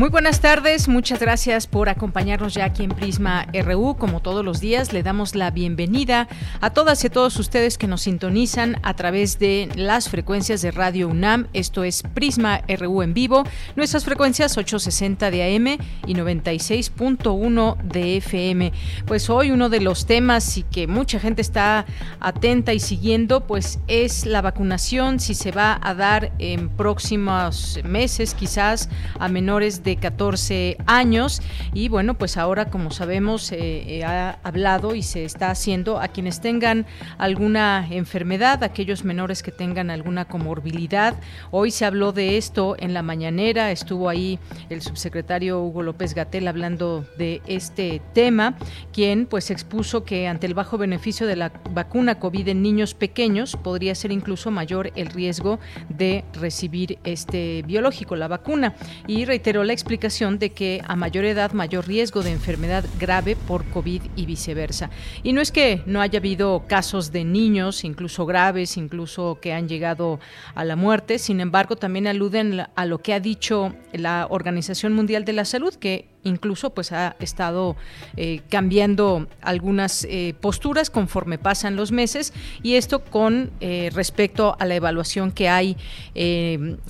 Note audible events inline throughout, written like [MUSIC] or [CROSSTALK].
Muy buenas tardes, muchas gracias por acompañarnos ya aquí en Prisma RU. Como todos los días, le damos la bienvenida a todas y a todos ustedes que nos sintonizan a través de las frecuencias de Radio UNAM. Esto es Prisma RU en vivo, nuestras frecuencias 860 de AM y 96.1 de FM. Pues hoy uno de los temas y que mucha gente está atenta y siguiendo, pues es la vacunación, si se va a dar en próximos meses quizás a menores de 14 años y bueno, pues ahora como sabemos eh, ha hablado y se está haciendo a quienes tengan alguna enfermedad, aquellos menores que tengan alguna comorbilidad. Hoy se habló de esto en la mañanera, estuvo ahí el subsecretario Hugo López Gatel hablando de este tema, quien pues expuso que ante el bajo beneficio de la vacuna COVID en niños pequeños podría ser incluso mayor el riesgo de recibir este biológico, la vacuna. Y reiteró la explicación de que a mayor edad mayor riesgo de enfermedad grave por COVID y viceversa. Y no es que no haya habido casos de niños, incluso graves, incluso que han llegado a la muerte, sin embargo también aluden a lo que ha dicho la Organización Mundial de la Salud, que incluso pues ha estado eh, cambiando algunas eh, posturas conforme pasan los meses y esto con eh, respecto a la evaluación que hay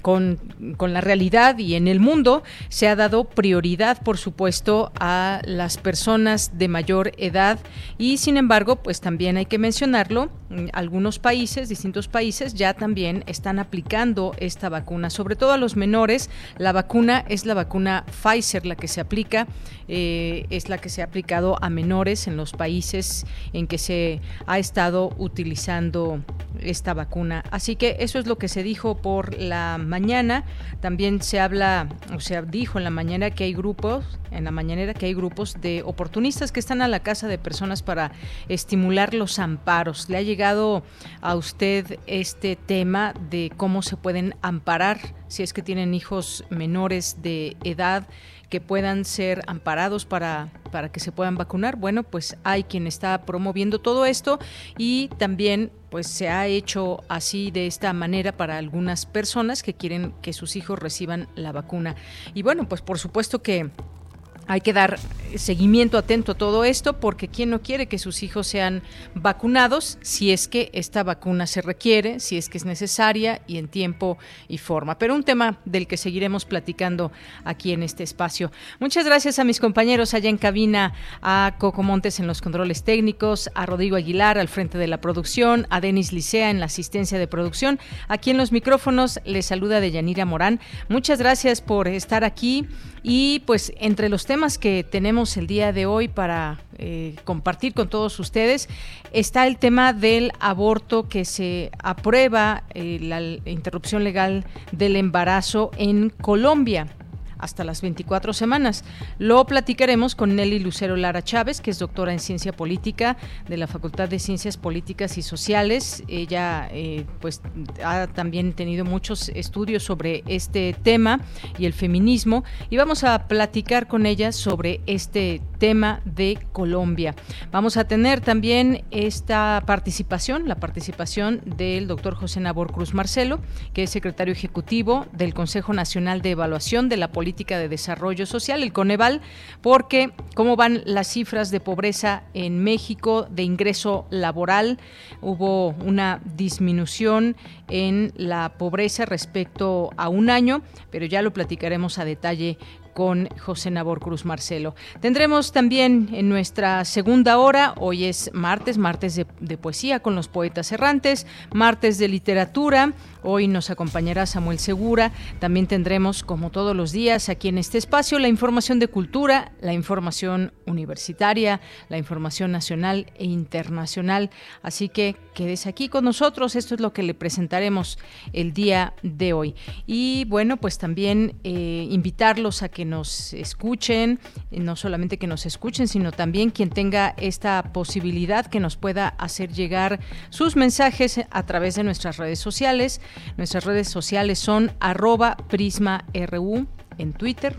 con, con, la realidad y en el mundo se ha dado prioridad por supuesto a las personas de mayor edad y sin embargo pues también hay que mencionarlo algunos países distintos países ya también están aplicando esta vacuna sobre todo a los menores. La vacuna es la vacuna Pfizer la que se aplica eh, es la que se ha aplicado a menores en los países en que se ha estado utilizando esta vacuna. Así que eso es lo que se dijo por la mañana. También se habla, o sea, dijo en la mañana que hay grupos, en la mañanera que hay grupos de oportunistas que están a la casa de personas para estimular los amparos. ¿Le ha llegado a usted este tema de cómo se pueden amparar si es que tienen hijos menores de edad? Que puedan ser amparados para, para que se puedan vacunar. Bueno, pues hay quien está promoviendo todo esto y también pues se ha hecho así de esta manera para algunas personas que quieren que sus hijos reciban la vacuna. Y bueno, pues por supuesto que hay que dar seguimiento atento a todo esto porque quién no quiere que sus hijos sean vacunados si es que esta vacuna se requiere, si es que es necesaria y en tiempo y forma. Pero un tema del que seguiremos platicando aquí en este espacio. Muchas gracias a mis compañeros allá en cabina, a Coco Montes en los controles técnicos, a Rodrigo Aguilar al frente de la producción, a Denis Licea en la asistencia de producción. Aquí en los micrófonos les saluda Deyanira Morán. Muchas gracias por estar aquí y pues entre los temas que tenemos el día de hoy para eh, compartir con todos ustedes. Está el tema del aborto que se aprueba, eh, la interrupción legal del embarazo en Colombia hasta las 24 semanas. Lo platicaremos con Nelly Lucero Lara Chávez, que es doctora en ciencia política de la Facultad de Ciencias Políticas y Sociales. Ella eh, pues ha también tenido muchos estudios sobre este tema y el feminismo y vamos a platicar con ella sobre este tema de Colombia. Vamos a tener también esta participación, la participación del doctor José Nabor Cruz Marcelo, que es secretario ejecutivo del Consejo Nacional de Evaluación de la Política Política de Desarrollo Social, el Coneval, porque cómo van las cifras de pobreza en México, de ingreso laboral, hubo una disminución en la pobreza respecto a un año, pero ya lo platicaremos a detalle con José Nabor Cruz Marcelo. Tendremos también en nuestra segunda hora, hoy es martes, martes de, poesía con los poetas errantes, martes de literatura, Hoy nos acompañará Samuel Segura. También tendremos, como todos los días, aquí en este espacio, la información de cultura, la información universitaria, la información nacional e internacional. Así que quédese aquí con nosotros. Esto es lo que le presentaremos el día de hoy. Y bueno, pues también eh, invitarlos a que nos escuchen, no solamente que nos escuchen, sino también quien tenga esta posibilidad que nos pueda hacer llegar sus mensajes a través de nuestras redes sociales. Nuestras redes sociales son arroba prisma.ru en Twitter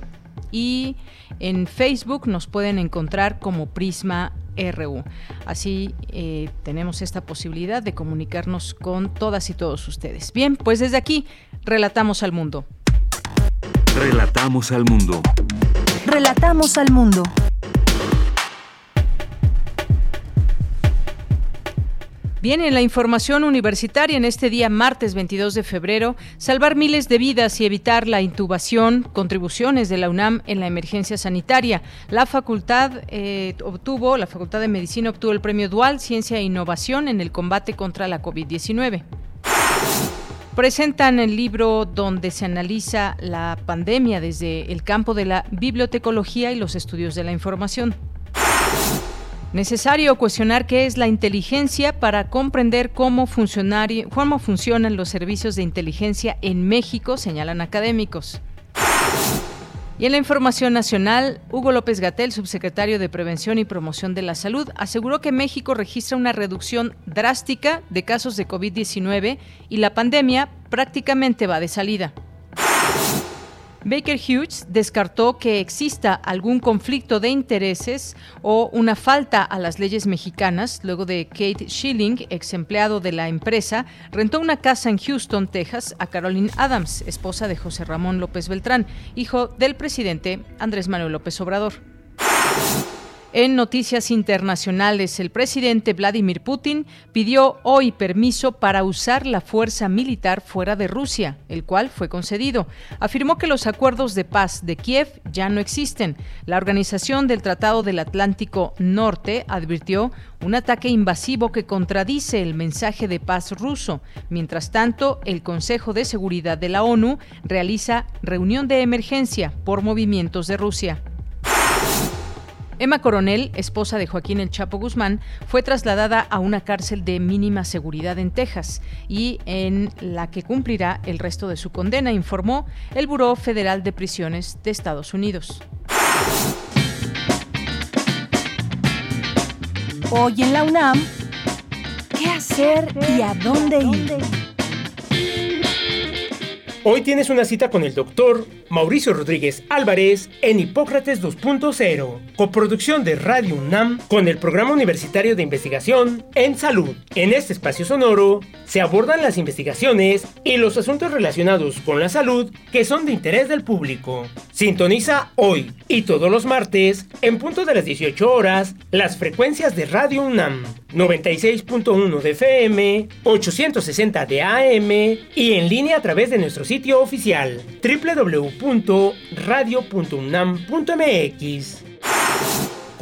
y en Facebook nos pueden encontrar como Prisma RU. Así eh, tenemos esta posibilidad de comunicarnos con todas y todos ustedes. Bien, pues desde aquí, relatamos al mundo. Relatamos al mundo. Relatamos al mundo. Bien, en la información universitaria en este día martes 22 de febrero, salvar miles de vidas y evitar la intubación, contribuciones de la UNAM en la emergencia sanitaria. La facultad eh, obtuvo, la Facultad de Medicina obtuvo el premio Dual Ciencia e Innovación en el combate contra la COVID-19 presentan el libro donde se analiza la pandemia desde el campo de la bibliotecología y los estudios de la información. Necesario cuestionar qué es la inteligencia para comprender cómo, funcionan los servicios de inteligencia en México, señalan académicos. Y en la información nacional, Hugo López Gatel, subsecretario de Prevención y Promoción de la Salud, aseguró que México registra una reducción drástica de casos de COVID-19 y la pandemia prácticamente va de salida. Baker Hughes descartó que exista algún conflicto de intereses o una falta a las leyes mexicanas luego de Kate Schilling, ex empleado de la empresa, rentó una casa en Houston, Texas, a Caroline Adams, esposa de José Ramón López Beltrán, hijo del presidente Andrés Manuel López Obrador. En noticias internacionales, el presidente Vladimir Putin pidió hoy permiso para usar la fuerza militar fuera de Rusia, el cual fue concedido. Afirmó que los acuerdos de paz de Kiev ya no existen. La Organización del Tratado del Atlántico Norte advirtió un ataque invasivo que contradice el mensaje de paz ruso. Mientras tanto, el Consejo de Seguridad de la ONU realiza reunión de emergencia por movimientos de Rusia. Emma Coronel, esposa de Joaquín El Chapo Guzmán, fue trasladada a una cárcel de mínima seguridad en Texas y en la que cumplirá el resto de su condena, informó el Buró Federal de Prisiones de Estados Unidos. Hoy en la UNAM, ¿qué hacer y a dónde ir? Hoy tienes una cita con el doctor Mauricio Rodríguez Álvarez en Hipócrates 2.0, coproducción de Radio UNAM con el Programa Universitario de Investigación en Salud. En este espacio sonoro se abordan las investigaciones y los asuntos relacionados con la salud que son de interés del público. Sintoniza hoy y todos los martes, en punto de las 18 horas, las frecuencias de Radio UNAM 96.1 de FM, 860 de AM y en línea a través de nuestro sitio oficial www.radio.unam.mx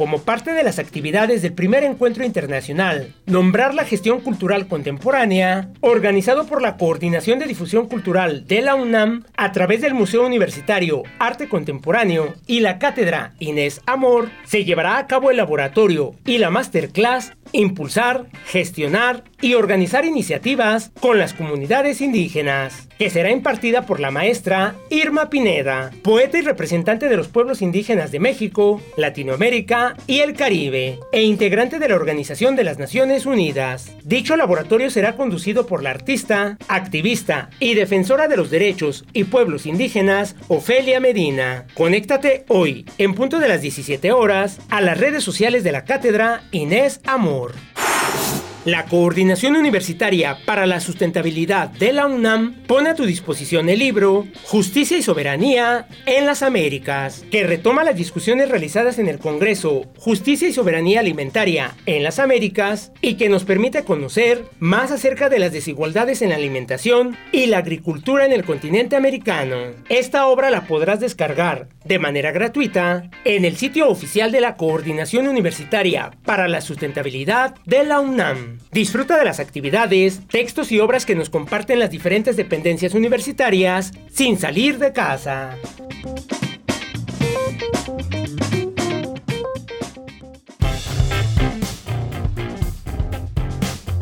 como parte de las actividades del primer encuentro internacional, Nombrar la Gestión Cultural Contemporánea, organizado por la Coordinación de Difusión Cultural de la UNAM a través del Museo Universitario Arte Contemporáneo y la Cátedra Inés Amor, se llevará a cabo el laboratorio y la masterclass Impulsar, gestionar y organizar iniciativas con las comunidades indígenas, que será impartida por la maestra Irma Pineda, poeta y representante de los pueblos indígenas de México, Latinoamérica y el Caribe, e integrante de la Organización de las Naciones Unidas. Dicho laboratorio será conducido por la artista, activista y defensora de los derechos y pueblos indígenas, Ofelia Medina. Conéctate hoy, en punto de las 17 horas, a las redes sociales de la cátedra Inés Amor amor. La Coordinación Universitaria para la Sustentabilidad de la UNAM pone a tu disposición el libro Justicia y Soberanía en las Américas, que retoma las discusiones realizadas en el Congreso Justicia y Soberanía Alimentaria en las Américas y que nos permite conocer más acerca de las desigualdades en la alimentación y la agricultura en el continente americano. Esta obra la podrás descargar de manera gratuita en el sitio oficial de la Coordinación Universitaria para la Sustentabilidad de la UNAM. Disfruta de las actividades, textos y obras que nos comparten las diferentes dependencias universitarias sin salir de casa.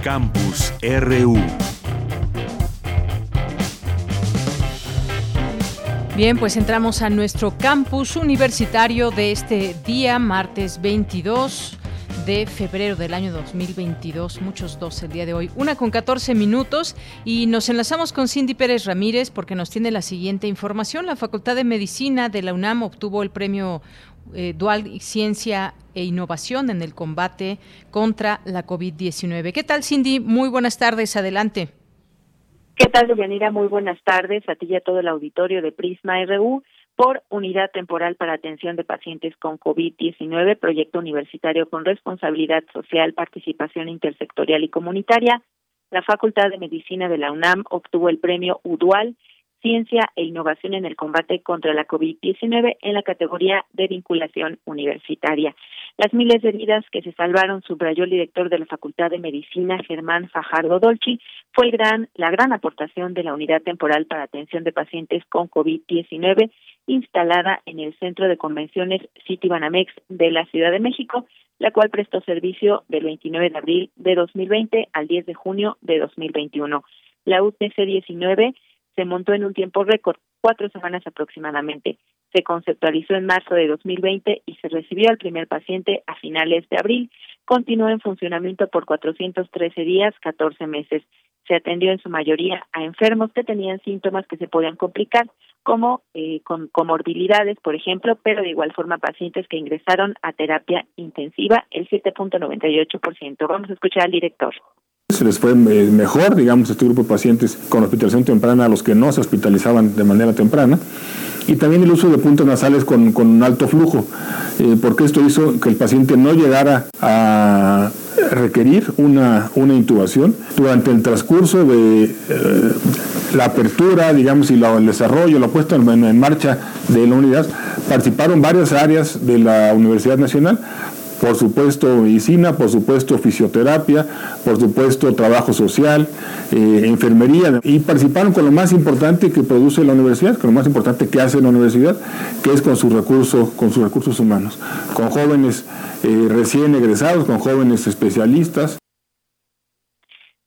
Campus RU. Bien, pues entramos a nuestro campus universitario de este día, martes 22 de febrero del año 2022, muchos dos el día de hoy, una con 14 minutos y nos enlazamos con Cindy Pérez Ramírez porque nos tiene la siguiente información. La Facultad de Medicina de la UNAM obtuvo el premio eh, Dual Ciencia e Innovación en el combate contra la COVID-19. ¿Qué tal, Cindy? Muy buenas tardes, adelante. ¿Qué tal, Deyanira? Muy buenas tardes a ti y a todo el auditorio de Prisma RU por Unidad Temporal para Atención de Pacientes con COVID-19, proyecto universitario con responsabilidad social, participación intersectorial y comunitaria. La Facultad de Medicina de la UNAM obtuvo el premio UDUAL Ciencia e Innovación en el Combate contra la COVID-19 en la categoría de vinculación universitaria. Las miles de vidas que se salvaron, subrayó el director de la Facultad de Medicina, Germán Fajardo Dolci, fue gran, la gran aportación de la Unidad Temporal para Atención de Pacientes con COVID-19 instalada en el Centro de Convenciones City Banamex de la Ciudad de México, la cual prestó servicio del 29 de abril de 2020 al 10 de junio de 2021. La UTC 19 se montó en un tiempo récord, cuatro semanas aproximadamente. Se conceptualizó en marzo de 2020 y se recibió al primer paciente a finales de abril. Continuó en funcionamiento por 413 días, 14 meses. Se atendió en su mayoría a enfermos que tenían síntomas que se podían complicar, como eh, con comorbilidades, por ejemplo, pero de igual forma pacientes que ingresaron a terapia intensiva, el 7.98%. Vamos a escuchar al director. Se les fue eh, mejor, digamos, este grupo de pacientes con hospitalización temprana a los que no se hospitalizaban de manera temprana. Y también el uso de puntos nasales con, con un alto flujo, eh, porque esto hizo que el paciente no llegara a requerir una, una intubación durante el transcurso de eh, la apertura, digamos, y el desarrollo, la puesta en marcha de la unidad, participaron varias áreas de la Universidad Nacional por supuesto medicina, por supuesto fisioterapia, por supuesto trabajo social, eh, enfermería, y participaron con lo más importante que produce la universidad, con lo más importante que hace la universidad, que es con sus recursos, con sus recursos humanos, con jóvenes eh, recién egresados, con jóvenes especialistas.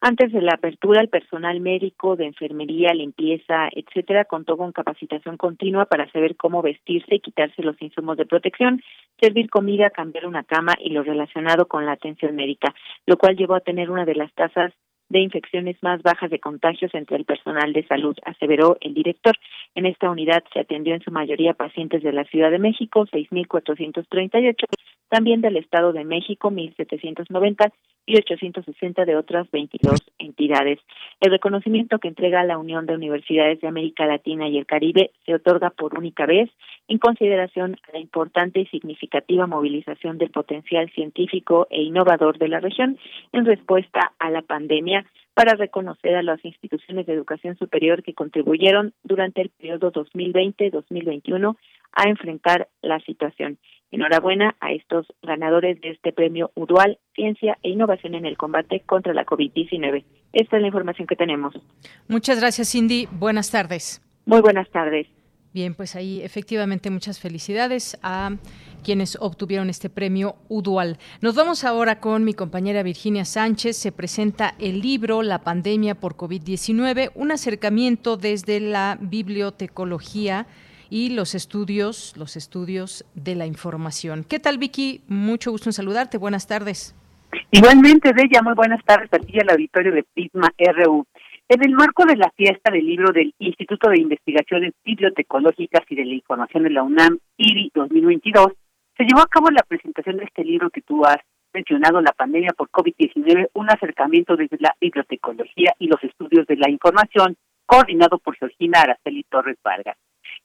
Antes de la apertura, el personal médico de enfermería, limpieza, etcétera, contó con capacitación continua para saber cómo vestirse y quitarse los insumos de protección, servir comida, cambiar una cama y lo relacionado con la atención médica, lo cual llevó a tener una de las tasas de infecciones más bajas de contagios entre el personal de salud, aseveró el director. En esta unidad se atendió en su mayoría pacientes de la Ciudad de México, 6.438, también del Estado de México, 1.790 y 860 de otras 22 entidades. El reconocimiento que entrega la Unión de Universidades de América Latina y el Caribe se otorga por única vez en consideración a la importante y significativa movilización del potencial científico e innovador de la región en respuesta a la pandemia para reconocer a las instituciones de educación superior que contribuyeron durante el periodo 2020-2021 a enfrentar la situación. Enhorabuena a estos ganadores de este premio UDUAL, Ciencia e Innovación en el Combate contra la COVID-19. Esta es la información que tenemos. Muchas gracias, Cindy. Buenas tardes. Muy buenas tardes. Bien, pues ahí efectivamente muchas felicidades a quienes obtuvieron este premio UDUAL. Nos vamos ahora con mi compañera Virginia Sánchez. Se presenta el libro La pandemia por COVID-19, un acercamiento desde la bibliotecología y los estudios, los estudios de la información. ¿Qué tal, Vicky? Mucho gusto en saludarte. Buenas tardes. Igualmente, Bella, muy buenas tardes a ti al auditorio de Prisma RU. En el marco de la fiesta del libro del Instituto de Investigaciones Bibliotecológicas y de la Información de la UNAM, IRI 2022, se llevó a cabo la presentación de este libro que tú has mencionado, La pandemia por COVID-19, un acercamiento desde la bibliotecología y los estudios de la información, coordinado por Georgina Araceli Torres Vargas.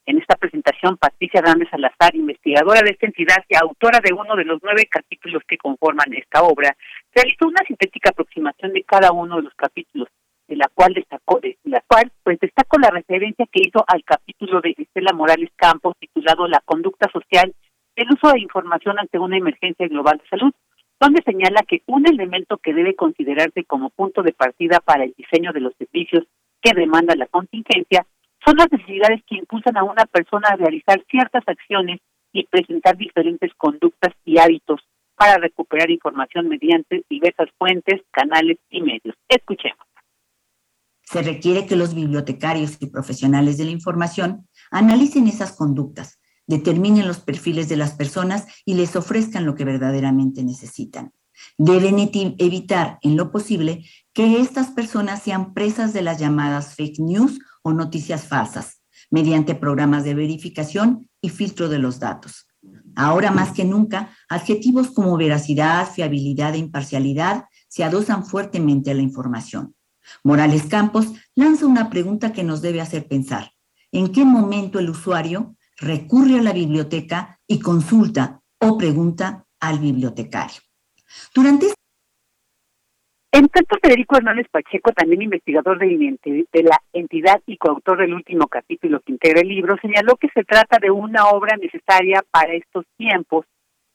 En esta presentación, Patricia Hernández Salazar, investigadora de esta entidad y autora de uno de los nueve capítulos que conforman esta obra, realizó una sintética aproximación de cada uno de los capítulos, de la cual destacó, de la cual pues destacó la referencia que hizo al capítulo de Estela Morales Campos titulado La conducta social, el uso de información ante una emergencia global de salud, donde señala que un elemento que debe considerarse como punto de partida para el diseño de los servicios que demanda la contingencia son las necesidades que impulsan a una persona a realizar ciertas acciones y presentar diferentes conductas y hábitos para recuperar información mediante diversas fuentes, canales y medios. Escuchemos. Se requiere que los bibliotecarios y profesionales de la información analicen esas conductas, determinen los perfiles de las personas y les ofrezcan lo que verdaderamente necesitan. Deben evitar en lo posible que estas personas sean presas de las llamadas fake news noticias falsas, mediante programas de verificación y filtro de los datos. Ahora más que nunca, adjetivos como veracidad, fiabilidad e imparcialidad se adosan fuertemente a la información. Morales Campos lanza una pregunta que nos debe hacer pensar. ¿En qué momento el usuario recurre a la biblioteca y consulta o pregunta al bibliotecario? Durante en tanto, Federico Hernández Pacheco, también investigador de, la entidad y coautor del último capítulo que integra el libro, señaló que se trata de una obra necesaria para estos tiempos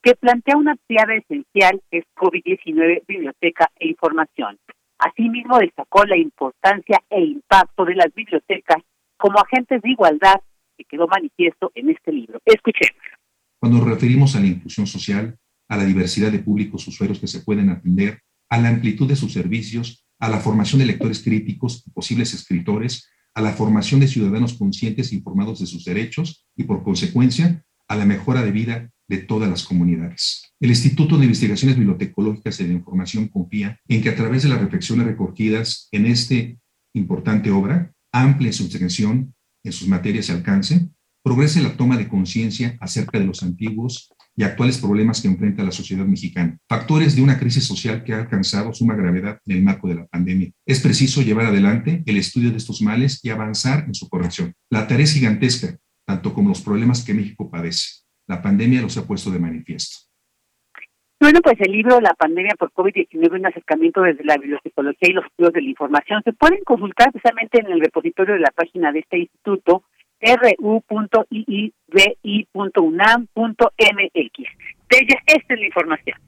que plantea una piada esencial que es COVID-19, biblioteca e información. Asimismo, destacó la importancia e impacto de las bibliotecas como agentes de igualdad que quedó manifiesto en este libro. Escuchemos. Cuando nos referimos a la inclusión social, a la diversidad de públicos usuarios que se pueden atender, a la amplitud de sus servicios, a la formación de lectores críticos y posibles escritores, a la formación de ciudadanos conscientes e informados de sus derechos y, por consecuencia, a la mejora de vida de todas las comunidades. El Instituto de Investigaciones Bibliotecológicas y de Información confía en que a través de las reflexiones recogidas en esta importante obra, amplia en su extensión, en sus materias y alcance, progrese la toma de conciencia acerca de los antiguos y actuales problemas que enfrenta la sociedad mexicana, factores de una crisis social que ha alcanzado suma gravedad en el marco de la pandemia. Es preciso llevar adelante el estudio de estos males y avanzar en su corrección. La tarea es gigantesca, tanto como los problemas que México padece. La pandemia los ha puesto de manifiesto. Bueno, pues el libro La pandemia por COVID-19, un acercamiento desde la bibliotecología y los estudios de la información, se pueden consultar especialmente en el repositorio de la página de este instituto, ru.iibi.unam.mx. Ella, esta es la información.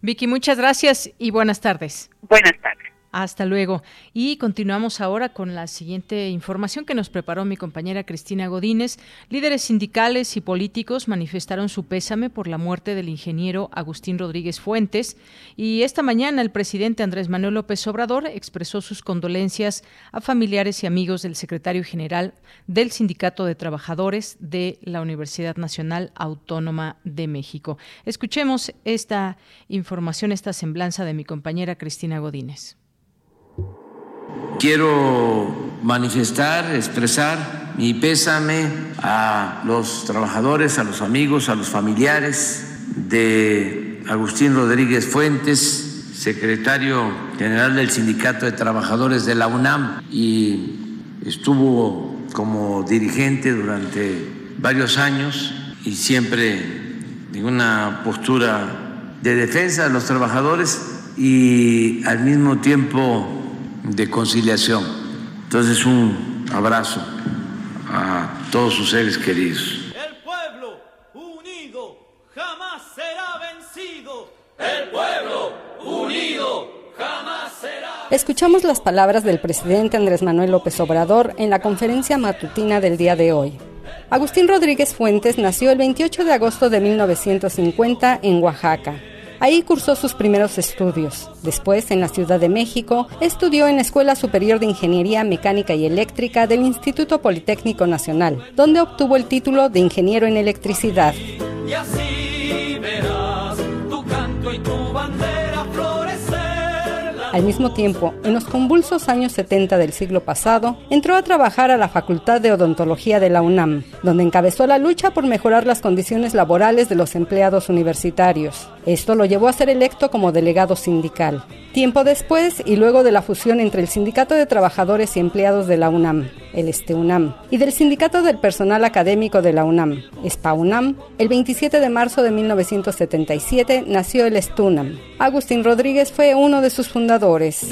Vicky, muchas gracias y buenas tardes. Buenas tardes. Hasta luego. Y continuamos ahora con la siguiente información que nos preparó mi compañera Cristina Godínez. Líderes sindicales y políticos manifestaron su pésame por la muerte del ingeniero Agustín Rodríguez Fuentes y esta mañana el presidente Andrés Manuel López Obrador expresó sus condolencias a familiares y amigos del secretario general del Sindicato de Trabajadores de la Universidad Nacional Autónoma de México. Escuchemos esta información, esta semblanza de mi compañera Cristina Godínez. Quiero manifestar, expresar mi pésame a los trabajadores, a los amigos, a los familiares de Agustín Rodríguez Fuentes, secretario general del Sindicato de Trabajadores de la UNAM y estuvo como dirigente durante varios años y siempre en una postura de defensa de los trabajadores y al mismo tiempo de conciliación. Entonces un abrazo a todos sus seres queridos. El pueblo unido jamás será vencido. El pueblo unido jamás será. Escuchamos las palabras del presidente Andrés Manuel López Obrador en la conferencia matutina del día de hoy. Agustín Rodríguez Fuentes nació el 28 de agosto de 1950 en Oaxaca. Ahí cursó sus primeros estudios. Después, en la Ciudad de México, estudió en la Escuela Superior de Ingeniería Mecánica y Eléctrica del Instituto Politécnico Nacional, donde obtuvo el título de ingeniero en electricidad. Y así verás tu canto y tu bandera al mismo tiempo, en los convulsos años 70 del siglo pasado, entró a trabajar a la Facultad de Odontología de la UNAM, donde encabezó la lucha por mejorar las condiciones laborales de los empleados universitarios. Esto lo llevó a ser electo como delegado sindical. Tiempo después, y luego de la fusión entre el Sindicato de Trabajadores y Empleados de la UNAM, el UNAM, y del Sindicato del Personal Académico de la UNAM, UNAM, el 27 de marzo de 1977 nació el STUNAM. Agustín Rodríguez fue uno de sus fundadores.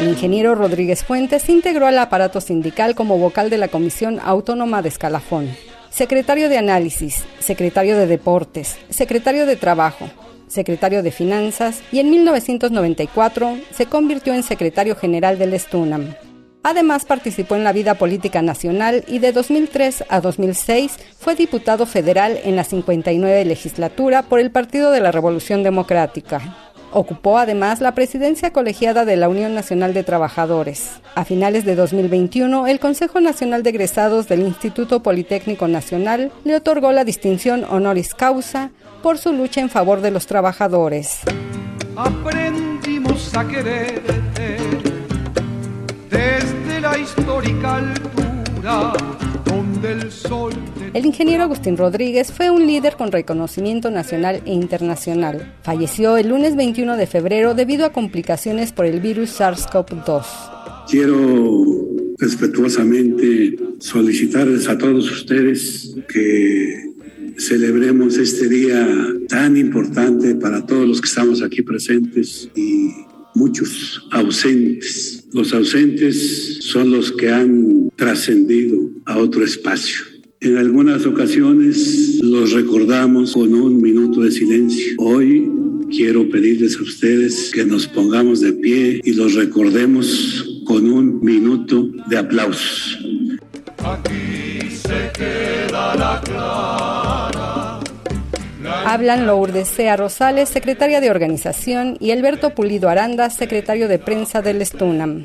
El ingeniero Rodríguez Fuentes integró al aparato sindical como vocal de la Comisión Autónoma de Escalafón, secretario de Análisis, secretario de Deportes, secretario de Trabajo, secretario de Finanzas y en 1994 se convirtió en secretario general del Estunam. Además participó en la vida política nacional y de 2003 a 2006 fue diputado federal en la 59 legislatura por el Partido de la Revolución Democrática. Ocupó además la presidencia colegiada de la Unión Nacional de Trabajadores. A finales de 2021, el Consejo Nacional de Egresados del Instituto Politécnico Nacional le otorgó la distinción honoris causa por su lucha en favor de los trabajadores. Aprendimos a quererte desde la histórica altura el ingeniero Agustín Rodríguez fue un líder con reconocimiento nacional e internacional. Falleció el lunes 21 de febrero debido a complicaciones por el virus SARS-CoV-2. Quiero respetuosamente solicitarles a todos ustedes que celebremos este día tan importante para todos los que estamos aquí presentes y muchos ausentes. Los ausentes son los que han trascendido a otro espacio. En algunas ocasiones los recordamos con un minuto de silencio. Hoy quiero pedirles a ustedes que nos pongamos de pie y los recordemos con un minuto de aplausos. Aquí se queda la clara. Hablan Lourdes Sea Rosales, secretaria de organización, y Alberto Pulido Aranda, secretario de prensa del Estunam.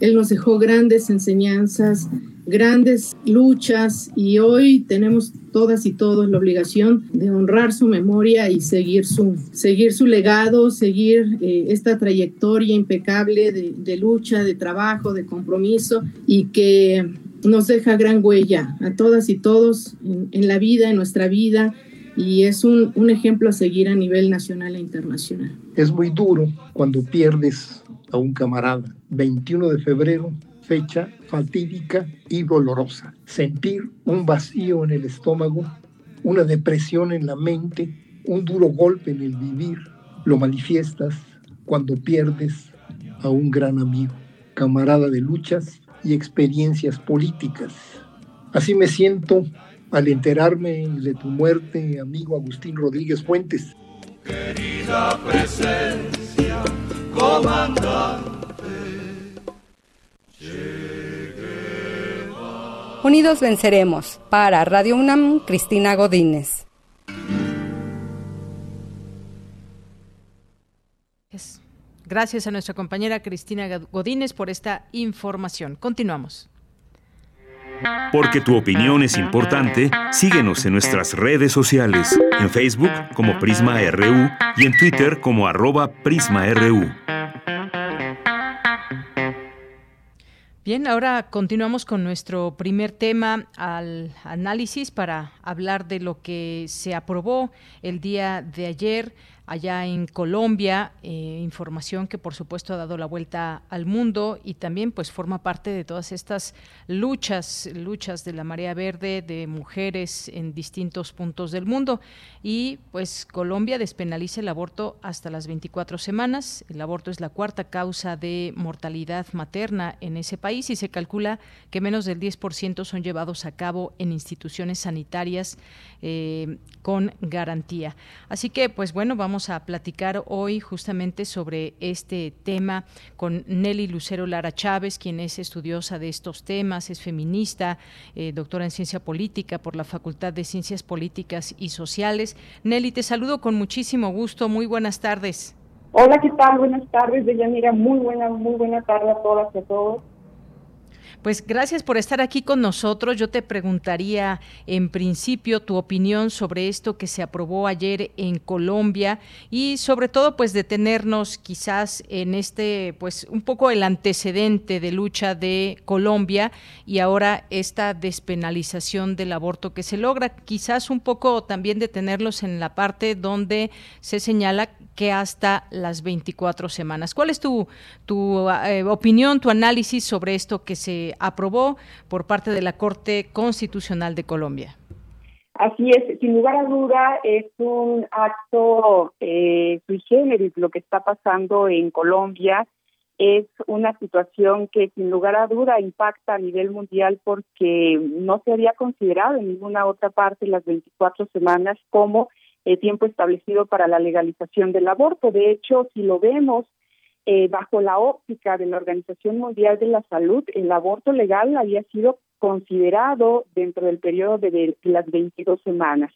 Él nos dejó grandes enseñanzas, grandes luchas y hoy tenemos todas y todos la obligación de honrar su memoria y seguir su, seguir su legado, seguir eh, esta trayectoria impecable de, lucha, de trabajo, de compromiso y que nos deja gran huella a todas y todos en la vida, en nuestra vida y es un, un ejemplo a seguir a nivel nacional e internacional. Es muy duro cuando pierdes a un camarada. 21 de febrero, fecha fatídica y dolorosa. Sentir un vacío en el estómago, una depresión en la mente, un duro golpe en el vivir, lo manifiestas cuando pierdes a un gran amigo, camarada de luchas y experiencias políticas. Así me siento al enterarme de tu muerte, amigo Agustín Rodríguez Fuentes. Querida presencia, comandante. Unidos venceremos. Para Radio UNAM, Cristina Godínez. Gracias a nuestra compañera Cristina Godínez por esta información. Continuamos. Porque tu opinión es importante, síguenos en nuestras redes sociales, en Facebook como Prisma RU y en Twitter como arroba PrismaRU. Bien, ahora continuamos con nuestro primer tema al análisis para hablar de lo que se aprobó el día de ayer allá en Colombia, eh, información que por supuesto ha dado la vuelta al mundo y también pues forma parte de todas estas luchas, luchas de la marea verde de mujeres en distintos puntos del mundo y pues Colombia despenaliza el aborto hasta las 24 semanas. El aborto es la cuarta causa de mortalidad materna en ese país y se calcula que menos del 10% son llevados a cabo en instituciones sanitarias eh, con garantía. Así que pues bueno, vamos a platicar hoy justamente sobre este tema con Nelly Lucero Lara Chávez, quien es estudiosa de estos temas, es feminista, eh, doctora en ciencia política por la Facultad de Ciencias Políticas y Sociales. Nelly, te saludo con muchísimo gusto. Muy buenas tardes. Hola, ¿qué tal? Buenas tardes, Deyanira. Muy buena, muy buena tarde a todas y a todos. Pues gracias por estar aquí con nosotros. Yo te preguntaría en principio tu opinión sobre esto que se aprobó ayer en Colombia y sobre todo pues detenernos quizás en este pues un poco el antecedente de lucha de Colombia y ahora esta despenalización del aborto que se logra. Quizás un poco también detenerlos en la parte donde se señala que hasta las 24 semanas. ¿Cuál es tu, tu eh, opinión, tu análisis sobre esto que se aprobó por parte de la Corte Constitucional de Colombia? Así es, sin lugar a duda es un acto eh, sui generis lo que está pasando en Colombia es una situación que sin lugar a duda impacta a nivel mundial porque no se había considerado en ninguna otra parte las 24 semanas como el tiempo establecido para la legalización del aborto. De hecho, si lo vemos eh, bajo la óptica de la Organización Mundial de la Salud, el aborto legal había sido considerado dentro del periodo de, las 22 semanas.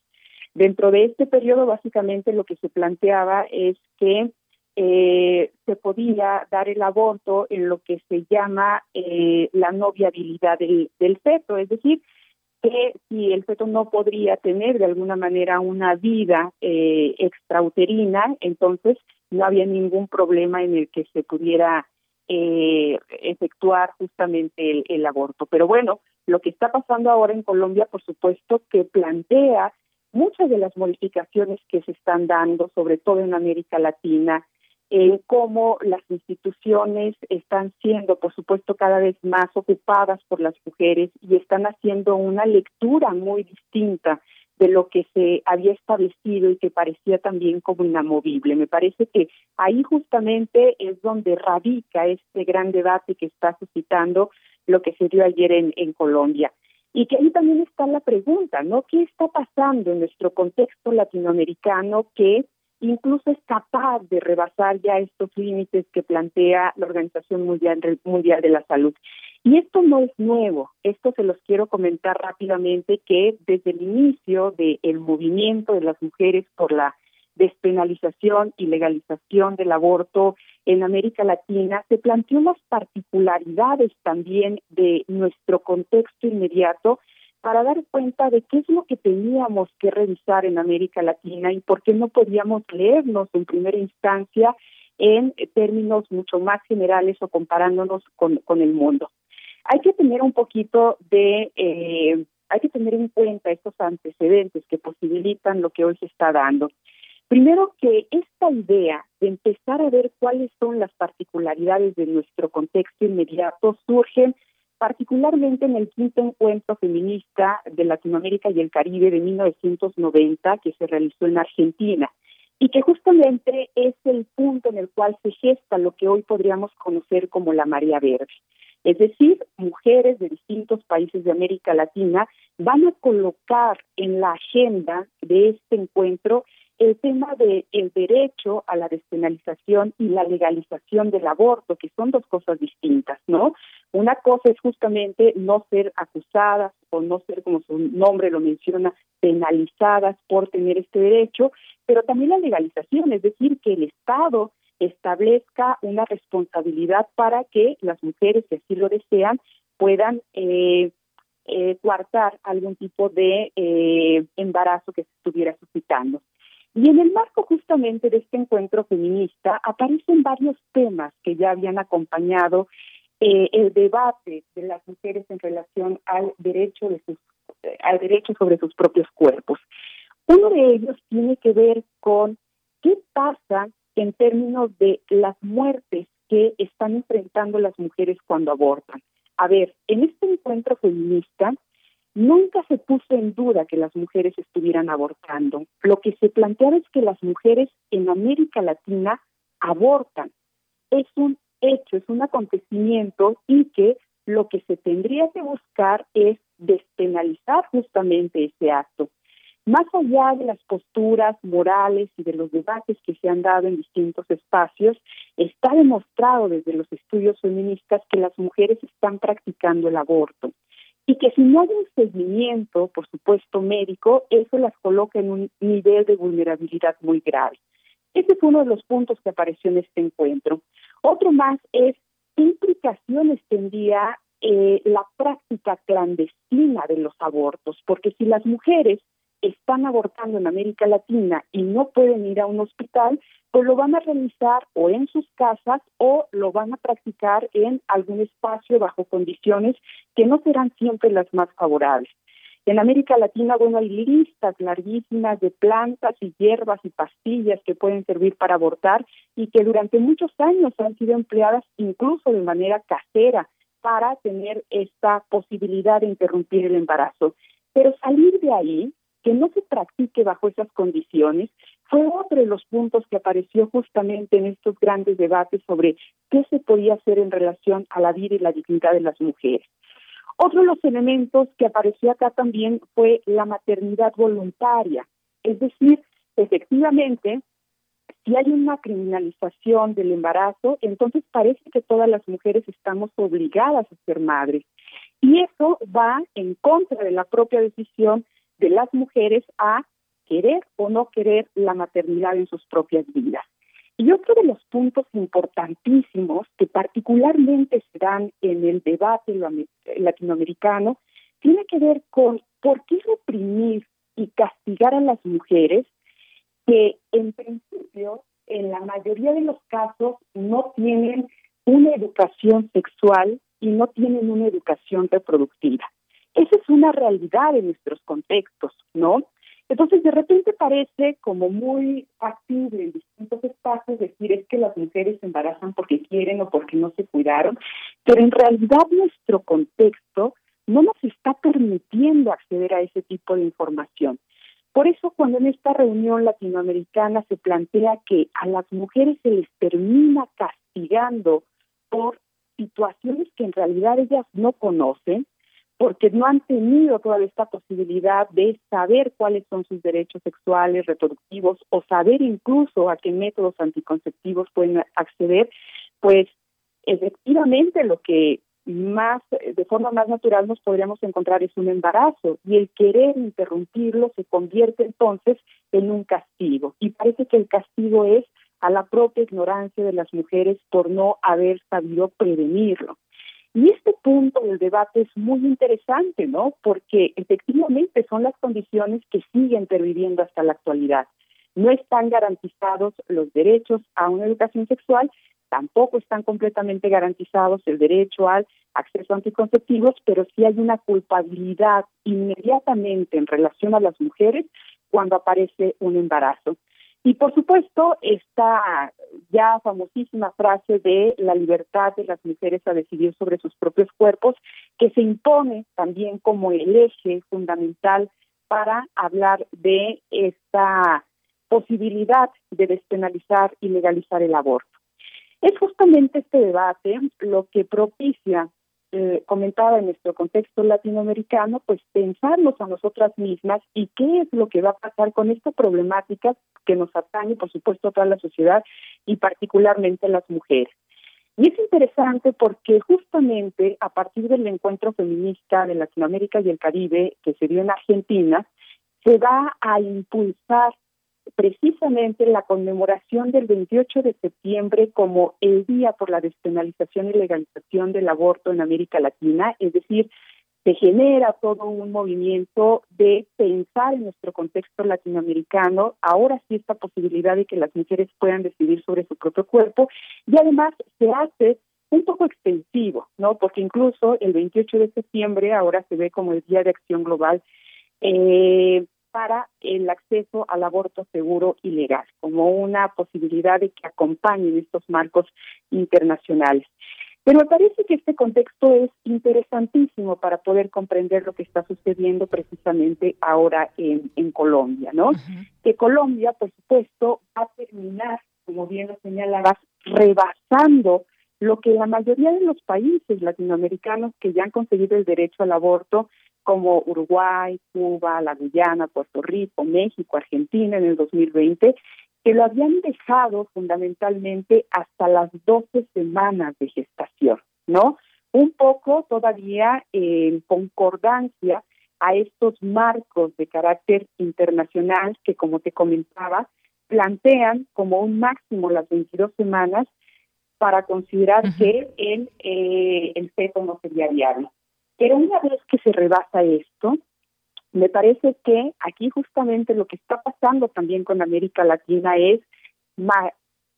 Dentro de este periodo, básicamente lo que se planteaba es que eh, se podía dar el aborto en lo que se llama eh, la no viabilidad del, del feto, es decir, que si el feto no podría tener de alguna manera una vida eh, extrauterina, entonces no había ningún problema en el que se pudiera eh, efectuar justamente el, el aborto. Pero bueno, lo que está pasando ahora en Colombia, por supuesto, que plantea muchas de las modificaciones que se están dando, sobre todo en América Latina, en cómo las instituciones están siendo, por supuesto, cada vez más ocupadas por las mujeres y están haciendo una lectura muy distinta de lo que se había establecido y que parecía también como inamovible. Me parece que ahí justamente es donde radica este gran debate que está suscitando lo que se dio ayer en, en Colombia. Y que ahí también está la pregunta, ¿no? ¿Qué está pasando en nuestro contexto latinoamericano que incluso es capaz de rebasar ya estos límites que plantea la Organización Mundial, Mundial de la Salud. Y esto no es nuevo, esto se los quiero comentar rápidamente que desde el inicio del movimiento de las mujeres por la despenalización y legalización del aborto en América Latina, se planteó las particularidades también de nuestro contexto inmediato para dar cuenta de qué es lo que teníamos que revisar en América Latina y por qué no podíamos leernos en primera instancia en términos mucho más generales o comparándonos con, con el mundo. Hay que tener un poquito de, eh, hay que tener en cuenta estos antecedentes que posibilitan lo que hoy se está dando. Primero que esta idea de empezar a ver cuáles son las particularidades de nuestro contexto inmediato surge particularmente en el quinto encuentro feminista de Latinoamérica y el Caribe de 1990 que se realizó en Argentina y que justamente es el punto en el cual se gesta lo que hoy podríamos conocer como la marea verde. Es decir, mujeres de distintos países de América Latina van a colocar en la agenda de este encuentro el tema del el derecho a la despenalización y la legalización del aborto, que son dos cosas distintas, ¿no? Una cosa es justamente no ser acusadas o no ser, como su nombre lo menciona, penalizadas por tener este derecho, pero también la legalización, es decir, que el Estado establezca una responsabilidad para que las mujeres, si así lo desean, puedan eh, eh, coartar algún tipo de eh, embarazo que se estuviera suscitando. Y en el marco justamente de este encuentro feminista aparecen varios temas que ya habían acompañado eh, el debate de las mujeres en relación al derecho de sus, al derecho sobre sus propios cuerpos. Uno de ellos tiene que ver con qué pasa en términos de las muertes que están enfrentando las mujeres cuando abortan. A ver, en este encuentro feminista Nunca se puso en duda que las mujeres estuvieran abortando. Lo que se planteaba es que las mujeres en América Latina abortan. Es un hecho, es un acontecimiento y que lo que se tendría que buscar es despenalizar justamente ese acto. Más allá de las posturas morales y de los debates que se han dado en distintos espacios, está demostrado desde los estudios feministas que las mujeres están practicando el aborto y que si no hay un seguimiento, por supuesto, médico, eso las coloca en un nivel de vulnerabilidad muy grave. Ese fue uno de los puntos que apareció en este encuentro. Otro más es qué implicaciones tendría eh, la práctica clandestina de los abortos, porque si las mujeres están abortando en América Latina y no pueden ir a un hospital, pues lo van a realizar o en sus casas o lo van a practicar en algún espacio bajo condiciones que no serán siempre las más favorables. En América Latina, bueno, hay listas larguísimas de plantas y hierbas y pastillas que pueden servir para abortar y que durante muchos años han sido empleadas incluso de manera casera para tener esta posibilidad de interrumpir el embarazo. Pero salir de ahí, que no se practique bajo esas condiciones, fue otro de los puntos que apareció justamente en estos grandes debates sobre qué se podía hacer en relación a la vida y la dignidad de las mujeres. Otro de los elementos que apareció acá también fue la maternidad voluntaria, es decir, efectivamente, si hay una criminalización del embarazo, entonces parece que todas las mujeres estamos obligadas a ser madres. Y eso va en contra de la propia decisión de las mujeres a querer o no querer la maternidad en sus propias vidas. Y otro de los puntos importantísimos que particularmente se dan en el debate latinoamericano tiene que ver con por qué reprimir y castigar a las mujeres que en principio, en la mayoría de los casos, no tienen una educación sexual y no tienen una educación reproductiva. Esa es una realidad en nuestros contextos, ¿no? Entonces, de repente parece como muy factible en distintos espacios decir es que las mujeres se embarazan porque quieren o porque no se cuidaron, pero en realidad nuestro contexto no nos está permitiendo acceder a ese tipo de información. Por eso cuando en esta reunión latinoamericana se plantea que a las mujeres se les termina castigando por situaciones que en realidad ellas no conocen, porque no han tenido toda esta posibilidad de saber cuáles son sus derechos sexuales, reproductivos, o saber incluso a qué métodos anticonceptivos pueden acceder, pues efectivamente lo que más, de forma más natural nos podríamos encontrar es un embarazo y el querer interrumpirlo se convierte entonces en un castigo y parece que el castigo es a la propia ignorancia de las mujeres por no haber sabido prevenirlo. Y este punto del debate es muy interesante, ¿no? Porque efectivamente son las condiciones que siguen perviviendo hasta la actualidad. No están garantizados los derechos a una educación sexual Tampoco están completamente garantizados el derecho al acceso a anticonceptivos, pero sí hay una culpabilidad inmediatamente en relación a las mujeres cuando aparece un embarazo. Y por supuesto, esta ya famosísima frase de la libertad de las mujeres a decidir sobre sus propios cuerpos, que se impone también como el eje fundamental para hablar de esta posibilidad de despenalizar y legalizar el aborto. Es justamente este debate lo que propicia, eh, comentaba en nuestro contexto latinoamericano, pues pensarnos a nosotras mismas y qué es lo que va a pasar con esta problemática que nos atañe, por supuesto, a toda la sociedad y particularmente a las mujeres. Y es interesante porque justamente a partir del encuentro feminista de Latinoamérica y el Caribe que se dio en Argentina, se va a impulsar precisamente la conmemoración del 28 de septiembre como el Día por la Despenalización y Legalización del Aborto en América Latina, es decir, se genera todo un movimiento de pensar en nuestro contexto latinoamericano, ahora sí esta posibilidad de que las mujeres puedan decidir sobre su propio cuerpo y además se hace un poco extensivo, ¿no? Porque incluso el 28 de septiembre ahora se ve como el Día de Acción Global eh, para el acceso al aborto seguro y legal, como una posibilidad de que acompañen estos marcos internacionales. Pero me parece que este contexto es interesantísimo para poder comprender lo que está sucediendo precisamente ahora en, en Colombia, ¿no? Que Colombia, por supuesto, va a terminar, como bien lo señalabas, rebasando lo que la mayoría de los países latinoamericanos que ya han conseguido el derecho al aborto como Uruguay, Cuba, la Guyana, Puerto Rico, México, Argentina en el 2020, que lo habían dejado fundamentalmente hasta las 12 semanas de gestación, ¿no? Un poco todavía en concordancia a estos marcos de carácter internacional que, como te comentaba, plantean como un máximo las 22 semanas para considerar que el, eh, el feto no sería viable. Pero una vez que se rebasa esto, me parece que aquí justamente lo que está pasando también con América Latina es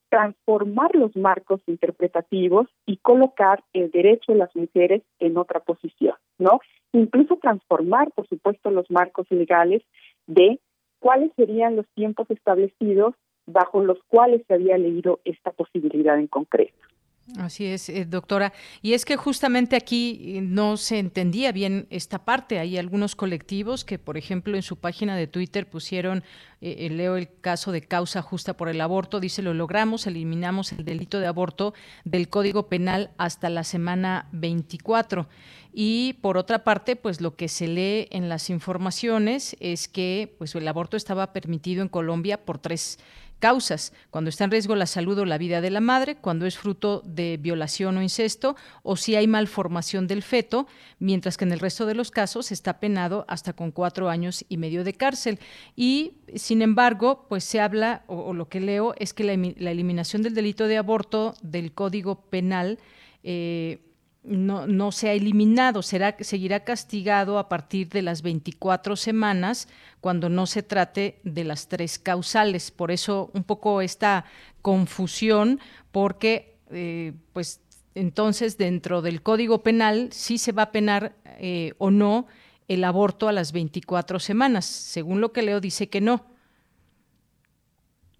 transformar los marcos interpretativos y colocar el derecho de las mujeres en otra posición, ¿no? Incluso transformar, por supuesto, los marcos legales de cuáles serían los tiempos establecidos bajo los cuales se había leído esta posibilidad en concreto. Así es, eh, doctora. Y es que justamente aquí eh, no se entendía bien esta parte. Hay algunos colectivos que, por ejemplo, en su página de Twitter pusieron, eh, leo el caso de causa justa por el aborto, dice, lo logramos, eliminamos el delito de aborto del Código Penal hasta la semana 24. Y por otra parte, pues lo que se lee en las informaciones es que pues, el aborto estaba permitido en Colombia por tres causas, cuando está en riesgo la salud o la vida de la madre, cuando es fruto de violación o incesto, o si hay malformación del feto, mientras que en el resto de los casos está penado hasta con cuatro años y medio de cárcel. Y, sin embargo, pues se habla, o, lo que leo, es que la, eliminación del delito de aborto del Código Penal eh, no, no se ha eliminado, será, seguirá castigado a partir de las 24 semanas cuando no se trate de las tres causales. Por eso un poco esta confusión, porque eh, pues entonces dentro del Código Penal sí se va a penar eh, o no el aborto a las 24 semanas. Según lo que leo dice que no.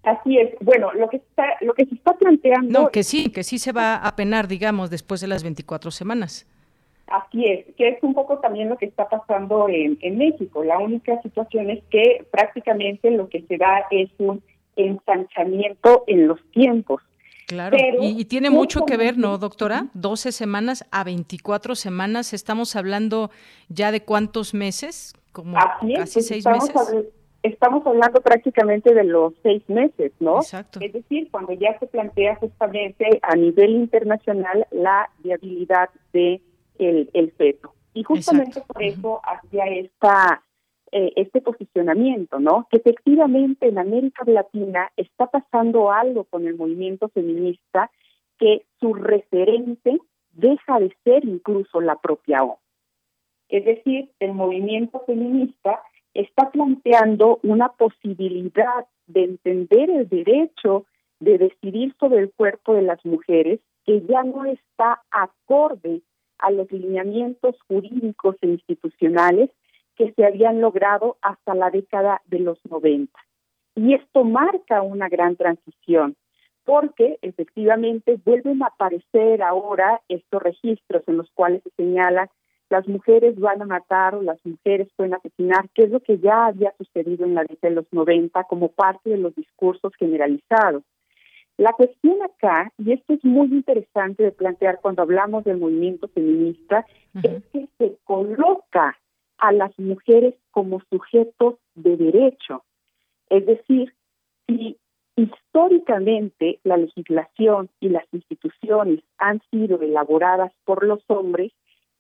Así es. Bueno, lo que está, lo que se está planteando. No, que sí, que sí se va a penar, digamos, después de las 24 semanas. Así es, que es un poco también lo que está pasando en, en México. La única situación es que prácticamente lo que se da es un ensanchamiento en los tiempos. Claro, y, tiene mucho que ver, ¿no, doctora? 12 semanas a 24 semanas, estamos hablando ya de cuántos meses, como casi pues seis meses estamos hablando prácticamente de los seis meses, ¿no? Exacto. Es decir, cuando ya se plantea justamente a nivel internacional la viabilidad de el, feto. Y justamente por eso hacia esta eh, este posicionamiento, ¿no? Que efectivamente en América Latina está pasando algo con el movimiento feminista que su referente deja de ser incluso la propia ONU. Es decir, el movimiento feminista está planteando una posibilidad de entender el derecho de decidir sobre el cuerpo de las mujeres que ya no está acorde a los lineamientos jurídicos e institucionales que se habían logrado hasta la década de los 90. Y esto marca una gran transición, porque efectivamente vuelven a aparecer ahora estos registros en los cuales se señala las mujeres van a matar o las mujeres pueden asesinar, que es lo que ya había sucedido en la década de los 90 como parte de los discursos generalizados. La cuestión acá, y esto es muy interesante de plantear cuando hablamos del movimiento feminista, es que se coloca a las mujeres como sujetos de derecho. Es decir, si históricamente la legislación y las instituciones han sido elaboradas por los hombres,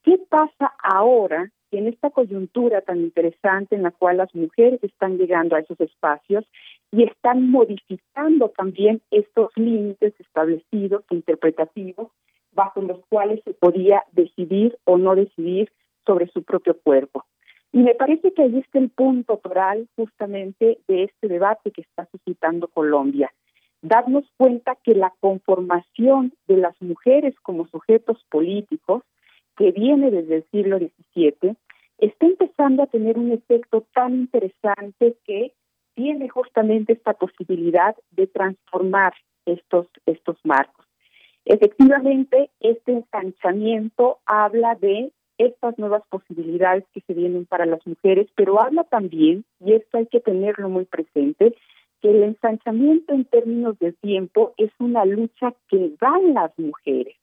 ¿Qué pasa ahora en esta coyuntura tan interesante en la cual las mujeres están llegando a esos espacios y están modificando también estos límites establecidos, interpretativos, bajo los cuales se podía decidir o no decidir sobre su propio cuerpo? Y me parece que ahí está el punto toral justamente de este debate que está suscitando Colombia. Darnos cuenta que la conformación de las mujeres como sujetos políticos que viene desde el siglo XVII, está empezando a tener un efecto tan interesante que tiene justamente esta posibilidad de transformar estos, estos marcos. Efectivamente, este ensanchamiento habla de estas nuevas posibilidades que se vienen para las mujeres, pero habla también, y esto hay que tenerlo muy presente, que el ensanchamiento en términos de tiempo es una lucha que dan las mujeres,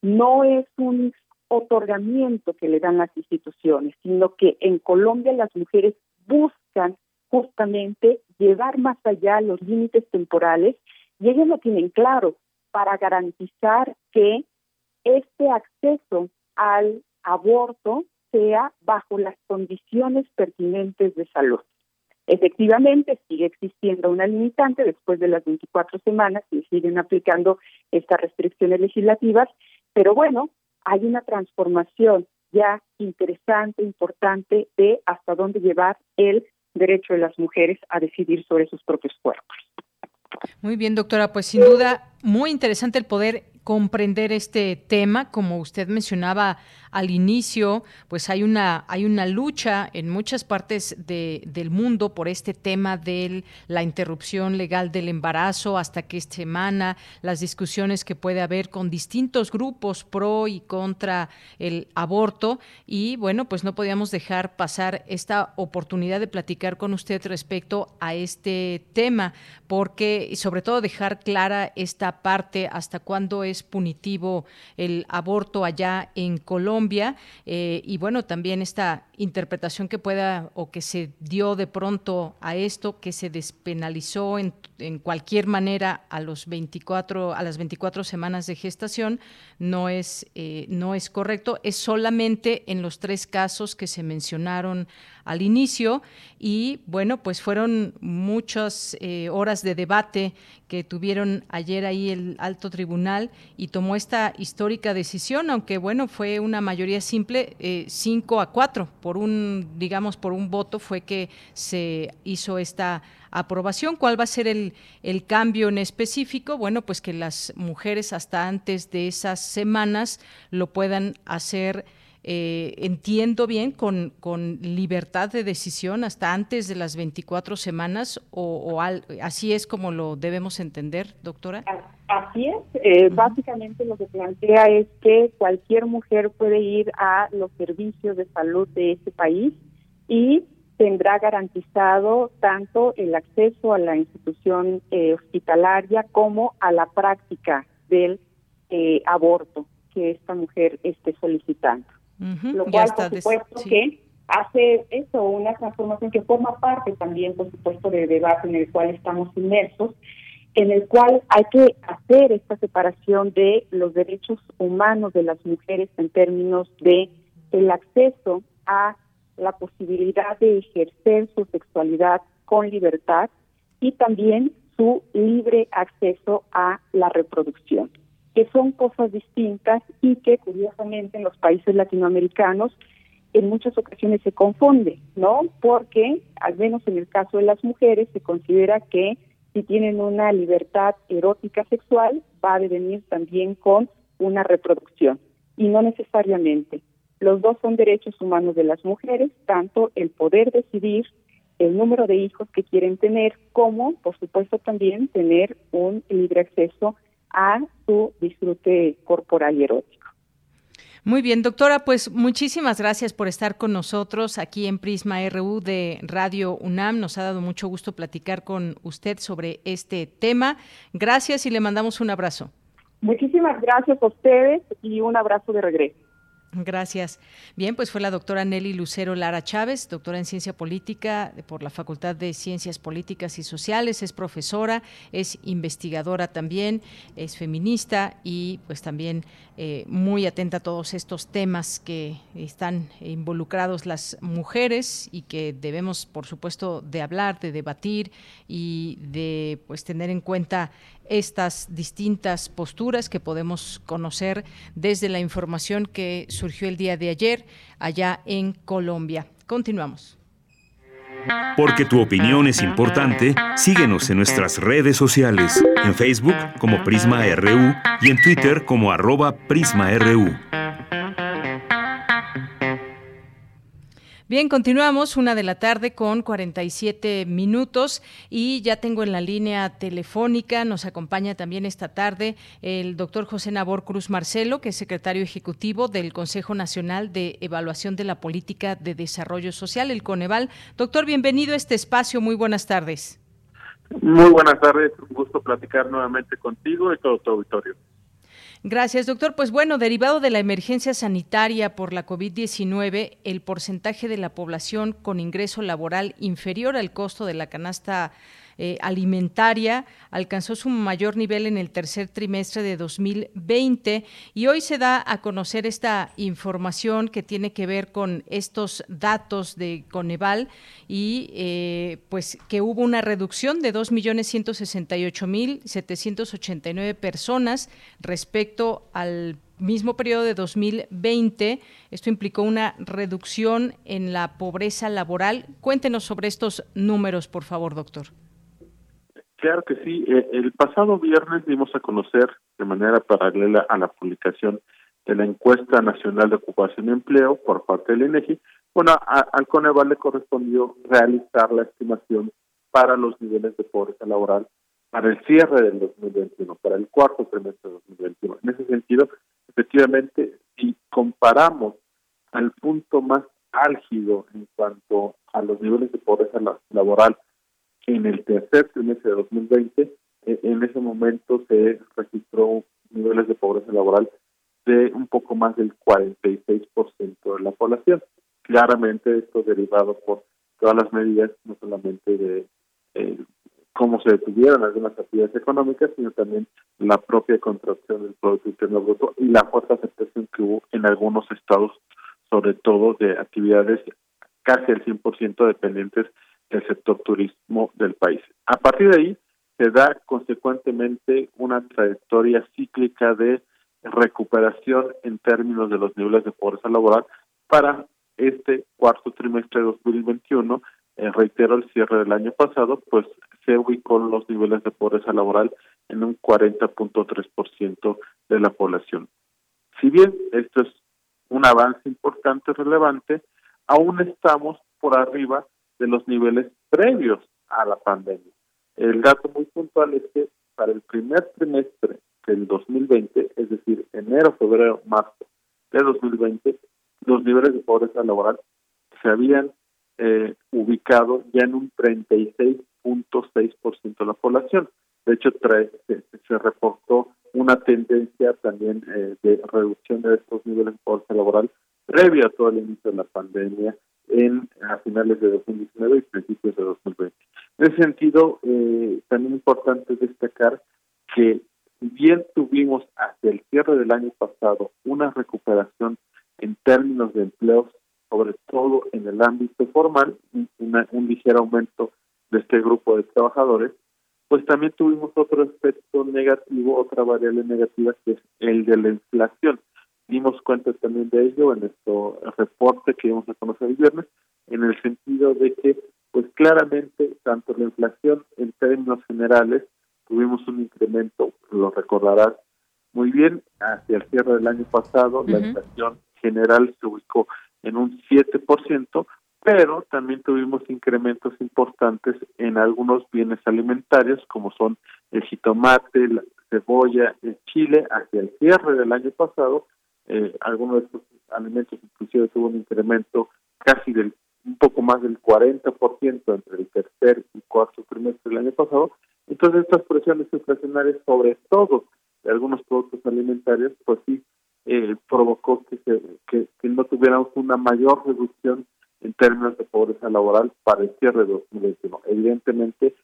no es un otorgamiento que le dan las instituciones, sino que en Colombia las mujeres buscan justamente llevar más allá los límites temporales y ellas lo tienen claro para garantizar que este acceso al aborto sea bajo las condiciones pertinentes de salud. Efectivamente, sigue existiendo una limitante después de las 24 semanas y siguen aplicando estas restricciones legislativas, pero bueno, hay una transformación ya interesante, importante de hasta dónde llevar el derecho de las mujeres a decidir sobre sus propios cuerpos. Muy bien, doctora, pues sin duda muy interesante el poder comprender este tema, como usted mencionaba al inicio, pues hay una, hay una lucha en muchas partes del mundo por este tema de la interrupción legal del embarazo, hasta qué semana, las discusiones que puede haber con distintos grupos pro y contra el aborto. Y bueno, pues no podíamos dejar pasar esta oportunidad de platicar con usted respecto a este tema, porque y sobre todo dejar clara esta parte hasta cuándo es punitivo el aborto allá en Colombia eh, y bueno, también esta interpretación que pueda o que se dio de pronto a esto, que se despenalizó en, en cualquier manera a los 24 a las 24 semanas de gestación no es eh, no es correcto, es solamente en los tres casos que se mencionaron al inicio y bueno, pues fueron muchas eh, horas de debate que tuvieron ayer ahí el alto tribunal y tomó esta histórica decisión, aunque bueno, fue una mayoría simple, 5 eh, a 4, por un, digamos, por un voto fue que se hizo esta aprobación. ¿Cuál va a ser el, el cambio en específico? Bueno, pues que las mujeres hasta antes de esas semanas lo puedan hacer eh, entiendo bien, con, con, libertad de decisión hasta antes de las 24 semanas o, así es como lo debemos entender, doctora? Así es, eh, básicamente lo que plantea es que cualquier mujer puede ir a los servicios de salud de ese país y tendrá garantizado tanto el acceso a la institución eh, hospitalaria como a la práctica del aborto que esta mujer esté solicitando lo cual, por supuesto, que hace eso, una transformación que forma parte también, por supuesto, del debate en el cual estamos inmersos, en el cual hay que hacer esta separación de los derechos humanos de las mujeres en términos de el acceso a la posibilidad de ejercer su sexualidad con libertad y también su libre acceso a la reproducción que son cosas distintas y que curiosamente en los países latinoamericanos en muchas ocasiones se confunde, ¿no? Porque, al menos en el caso de las mujeres, se considera que si tienen una libertad erótica sexual, va a devenir también con una reproducción. Y no necesariamente. Los dos son derechos humanos de las mujeres, tanto el poder decidir el número de hijos que quieren tener, como, por supuesto, también tener un libre acceso a su disfrute corporal y erótico. Muy bien, doctora, pues muchísimas gracias por estar con nosotros aquí en Prisma RU de Radio UNAM. Nos ha dado mucho gusto platicar con usted sobre este tema. Gracias y le mandamos un abrazo. Muchísimas gracias a ustedes y un abrazo de regreso. Gracias. Bien, pues fue la doctora Nelly Lucero Lara Chávez, doctora en Ciencia Política por la Facultad de Ciencias Políticas y Sociales, es profesora, es investigadora también, es feminista y pues también eh, muy atenta a todos estos temas que están involucrados las mujeres y que debemos, por supuesto, de hablar, de debatir y de pues tener en cuenta estas distintas posturas que podemos conocer desde la información que surgió el día de ayer allá en Colombia. Continuamos. Porque tu opinión es importante, síguenos en nuestras redes sociales, en Facebook como Prisma RU y en Twitter como arroba PrismaRU. Bien, continuamos, una de la tarde con 47 minutos y ya tengo en la línea telefónica, nos acompaña también esta tarde el doctor José Nabor Cruz Marcelo, que es secretario ejecutivo del Consejo Nacional de Evaluación de la Política de Desarrollo Social, el Coneval. Doctor, bienvenido a este espacio, muy buenas tardes. Muy buenas tardes, un gusto platicar nuevamente contigo y todo tu auditorio. Gracias, doctor. Pues bueno, derivado de la emergencia sanitaria por la COVID-19, el porcentaje de la población con ingreso laboral inferior al costo de la canasta eh, alimentaria alcanzó su mayor nivel en el tercer trimestre de 2020 y hoy se da a conocer esta información que tiene que ver con estos datos de Coneval y eh, pues que hubo una reducción de 2.168.789 personas respecto al mismo periodo de 2020. Esto implicó una reducción en la pobreza laboral. Cuéntenos sobre estos números, por favor, doctor. Claro que sí. Eh, el pasado viernes dimos a conocer de manera paralela a la publicación de la encuesta nacional de ocupación y empleo por parte del INEGI, bueno, al Coneval le correspondió realizar la estimación para los niveles de pobreza laboral para el cierre del 2021, para el cuarto trimestre de 2021. En ese sentido, efectivamente, si comparamos al punto más álgido en cuanto a los niveles de pobreza laboral en el tercer trimestre de 2020, e, en ese momento se registró niveles de pobreza laboral de un poco más del 46% de la población. Claramente esto derivado por todas las medidas, no solamente de eh, cómo se detuvieron algunas actividades económicas, sino también la propia contracción del Producto Interno Bruto y la fuerte aceptación que hubo en algunos estados, sobre todo de actividades casi al 100% dependientes del sector turismo del país. A partir de ahí se da consecuentemente una trayectoria cíclica de recuperación en términos de los niveles de pobreza laboral para este cuarto trimestre de 2021. Eh, reitero, el cierre del año pasado, pues se ubicó los niveles de pobreza laboral en un 40.3% de la población. Si bien esto es un avance importante, relevante, aún estamos por arriba de los niveles previos a la pandemia. El dato muy puntual es que para el primer trimestre del 2020, es decir, enero, febrero, marzo de 2020, los niveles de pobreza laboral se habían eh, ubicado ya en un 36.6% de la población. De hecho, se, reportó una tendencia también eh, de reducción de estos niveles de pobreza laboral previo a todo el inicio de la pandemia en a finales de 2019 y principios de 2020. En ese sentido, eh, también importante destacar que bien tuvimos hacia el cierre del año pasado una recuperación en términos de empleos, sobre todo en el ámbito formal, un ligero aumento de este grupo de trabajadores, pues también tuvimos otro aspecto negativo, otra variable negativa, que es el de la inflación. Dimos cuenta también de ello en nuestro reporte que íbamos a conocer el viernes, en el sentido de que, pues claramente, tanto la inflación en términos generales tuvimos un incremento, lo recordarás muy bien, hacia el cierre del año pasado la inflación general se ubicó en un 7%, pero también tuvimos incrementos importantes en algunos bienes alimentarios como son el jitomate, la cebolla, el chile, hacia el cierre del año pasado, eh, algunos de estos alimentos inclusive tuvo un incremento casi del un poco más del 40% entre el tercer y cuarto trimestre del año pasado, entonces, estas presiones inflacionarias, sobre todo de algunos productos alimentarios, pues sí eh, provocó que, se, que, no tuviéramos una mayor reducción en términos de pobreza laboral para el cierre de 2021. Evidentemente,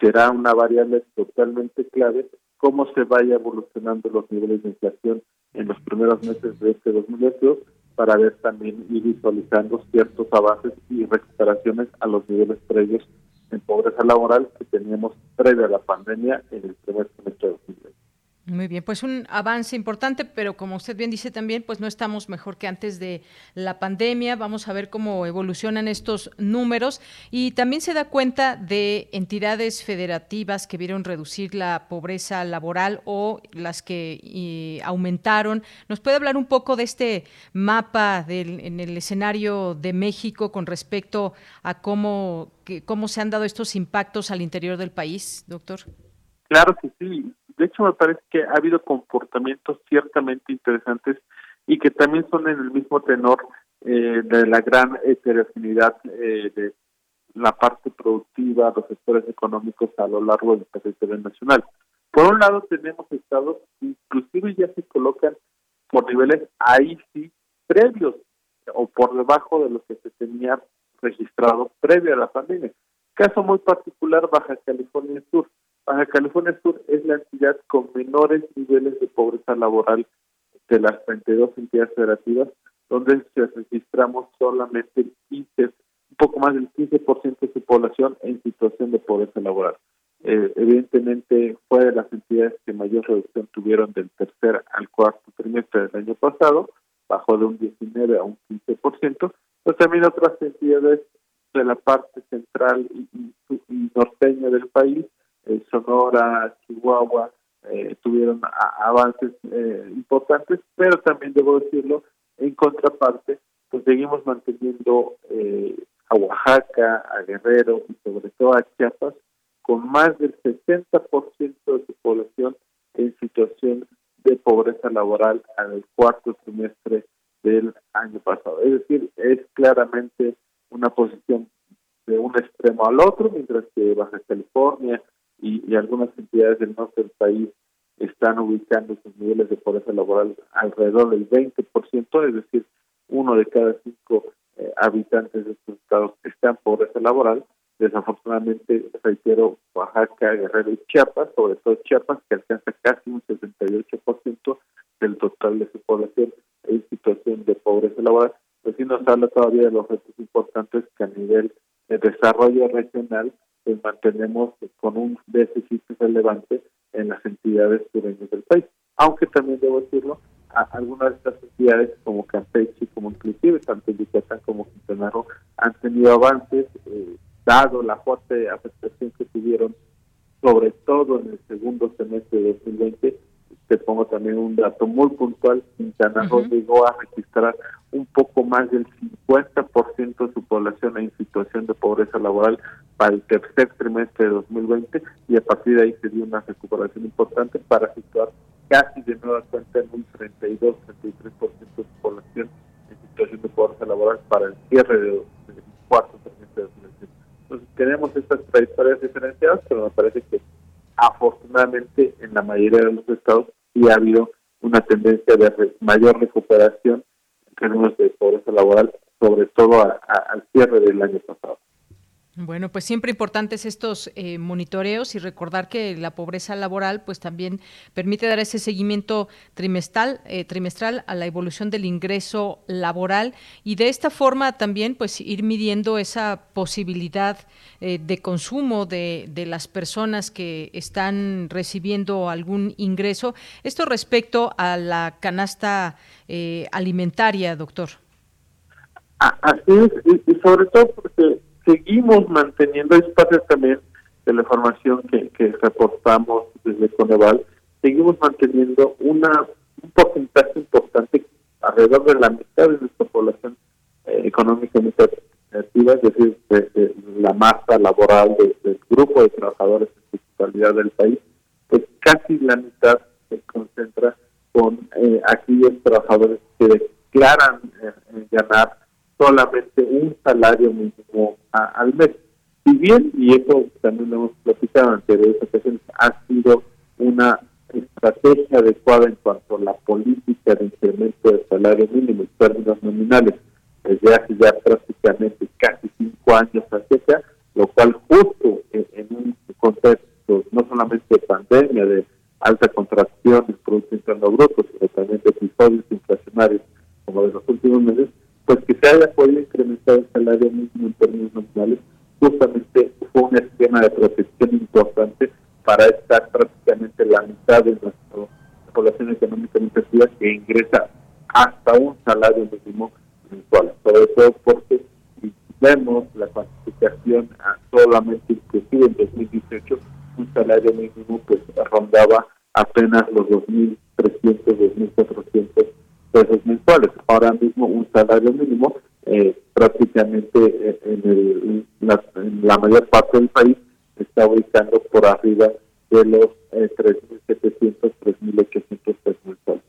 será una variable totalmente clave cómo se vaya evolucionando los niveles de inflación en los primeros meses de este 2022 para ver también y visualizando ciertos avances y recuperaciones a los niveles previos en pobreza laboral que teníamos previa a la pandemia en el primer semestre de 2020. Muy bien, pues un avance importante, pero como usted bien dice también, pues no estamos mejor que antes de la pandemia. Vamos a ver cómo evolucionan estos números y también se da cuenta de entidades federativas que vieron reducir la pobreza laboral o las que aumentaron. ¿Nos puede hablar un poco de este mapa del, en el escenario de México con respecto a cómo, que, cómo se han dado estos impactos al interior del país, doctor? Claro que sí de hecho, me parece que ha habido comportamientos ciertamente interesantes y que también son en el mismo tenor eh, de la gran heterogeneidad eh, de la parte productiva, los sectores económicos a lo largo del territorio nacional. Por un lado, tenemos estados que inclusive ya se colocan por niveles ahí sí previos o por debajo de lo que se tenía registrado previo a la pandemia. Caso muy particular, Baja California Sur. Baja California Sur es la entidad con menores niveles de pobreza laboral de las 32 entidades federativas, donde registramos solamente 15, un poco más del 15% de su población en situación de pobreza laboral. Eh, evidentemente fue de las entidades que mayor reducción tuvieron del tercer al cuarto trimestre del año pasado, bajó de un 19 a un 15%, pero también otras entidades de la parte central y norteña del país Sonora, Chihuahua, eh, tuvieron avances eh, importantes, pero también debo decirlo, en contraparte, pues seguimos manteniendo eh, a Oaxaca, a Guerrero y sobre todo a Chiapas con más del 60% de su población en situación de pobreza laboral el cuarto trimestre del año pasado. Es decir, es claramente una posición de un extremo al otro, mientras que Baja California y, algunas entidades del norte del país están ubicando sus niveles de pobreza laboral alrededor del 20%, es decir, uno de cada cinco eh, habitantes de estos estados está en pobreza laboral. Desafortunadamente, reitero, Oaxaca, Guerrero y Chiapas, sobre todo Chiapas, que alcanza casi un 68% del total de su población en situación de pobreza laboral, pues sí nos habla todavía de los retos importantes que a nivel de desarrollo regional pues mantenemos con un déficit relevante en las entidades sureñas del país. Aunque también debo decirlo, algunas de estas entidades como Campeche, como inclusive tanto Yucatán como Quintana Roo han tenido avances, eh, dado la fuerte afectación que tuvieron, sobre todo en el segundo semestre de 2020, te pongo también un dato muy puntual, Quintana Roo llegó a registrar un poco más del 50% de su población en situación de pobreza laboral para el tercer trimestre de 2020 y a partir de ahí se dio una recuperación importante para situar casi de nueva cuenta en un 32-33% de su población en situación de pobreza laboral para el cierre del cuarto trimestre de 2020. Entonces tenemos estas trayectorias diferenciadas, pero me parece que afortunadamente en la mayoría de los estados sí ha habido una tendencia de mayor recuperación en términos de pobreza laboral, sobre todo al cierre del año pasado. Bueno, pues siempre importantes estos eh, monitoreos y recordar que la pobreza laboral pues también permite dar ese seguimiento trimestral, eh, trimestral a la evolución del ingreso laboral y de esta forma también pues ir midiendo esa posibilidad eh, de consumo de, de, las personas que están recibiendo algún ingreso. Esto respecto a la canasta alimentaria, doctor. Así es, y sobre todo porque seguimos manteniendo, es parte también de la información que, que reportamos desde Coneval, seguimos manteniendo una un porcentaje importante, alrededor de la mitad de nuestra población eh, económicamente activa, es decir, de, la masa laboral del grupo de trabajadores en su totalidad del país, pues casi la mitad se concentra con eh, aquellos trabajadores que declaran eh, ganar solamente un salario mínimo al mes. Si bien, y eso también lo hemos platicado en anteriores ocasiones, ha sido una estrategia adecuada en cuanto a la política de incremento del salario mínimo en términos nominales desde hace ya prácticamente casi cinco años hacia acá, lo cual justo en, un contexto no solamente de pandemia, de alta contracción del Producto Interno Bruto, sino también de episodios inflacionarios como de los últimos meses, pues que se haya podido incrementar el salario mínimo en términos nacionales, justamente fue un esquema de protección importante para estar prácticamente la mitad de nuestra población económicamente activa que ingresa hasta un salario mínimo mensual, sobre todo porque si vemos la cuantificación solamente inclusive en 2018 un salario mínimo pues rondaba apenas los 2.300, 2.400 pesos mensuales. Ahora mismo un salario mínimo eh, prácticamente eh, en, el, la, mayor parte del país está ubicando por arriba de los eh, 3.700, 3.800 pesos mensuales.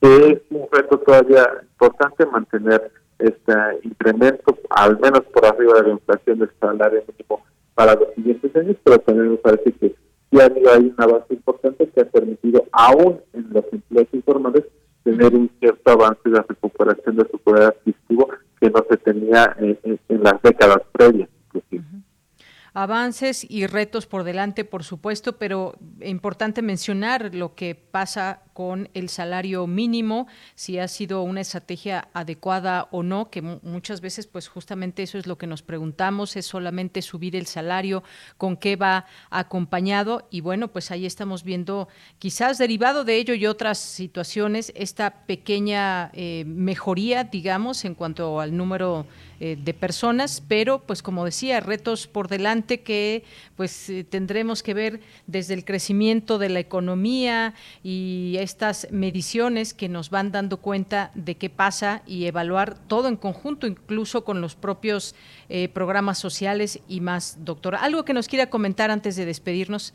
Es un reto todavía importante mantener este incremento, al menos por arriba de la inflación del salario mínimo para los siguientes años, pero también me parece que ya hay una base importante que ha permitido, aún en los empleos informales, tener un cierto avance de la recuperación de su poder adquisitivo que no se tenía en, las décadas previas. Avances y retos por delante, por supuesto, pero importante mencionar lo que pasa con el salario mínimo, si ha sido una estrategia adecuada o no, que muchas veces pues justamente eso es lo que nos preguntamos, es solamente subir el salario, con qué va acompañado. Y bueno, pues ahí estamos viendo quizás derivado de ello y otras situaciones esta pequeña eh, mejoría, digamos, en cuanto al número eh, de personas, pero pues como decía, retos por delante que pues eh, tendremos que ver desde el crecimiento de la economía y estas mediciones que nos van dando cuenta de qué pasa y evaluar todo en conjunto, incluso con los propios eh, programas sociales y más, doctor. ¿Algo que nos quiera comentar antes de despedirnos?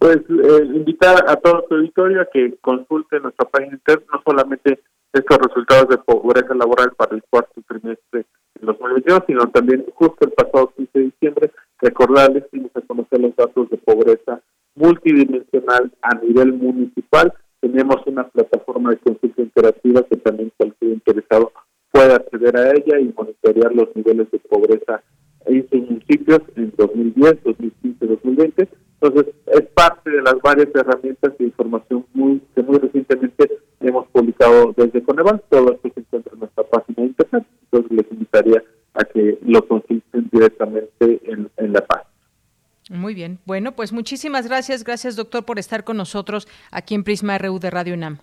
Pues invitar a todo su auditorio a que consulte nuestra página interna, no solamente estos resultados de pobreza laboral para el cuarto trimestre de 2022, sino también justo el pasado 15 de diciembre, recordarles que a conocer los datos de pobreza multidimensional a nivel municipal. Tenemos una plataforma de consulta interactiva que también cualquier interesado puede acceder a ella y monitorear los niveles de pobreza en sus municipios en 2010, 2015, 2020. Entonces, es parte de las varias herramientas de información muy que muy recientemente hemos publicado desde Coneval. Todo esto se encuentra en nuestra página de internet. Entonces, les invitaría a que lo consulten directamente en, en la página. Muy bien. Bueno, pues muchísimas gracias. Gracias, doctor, por estar con nosotros aquí en Prisma RU de Radio UNAM.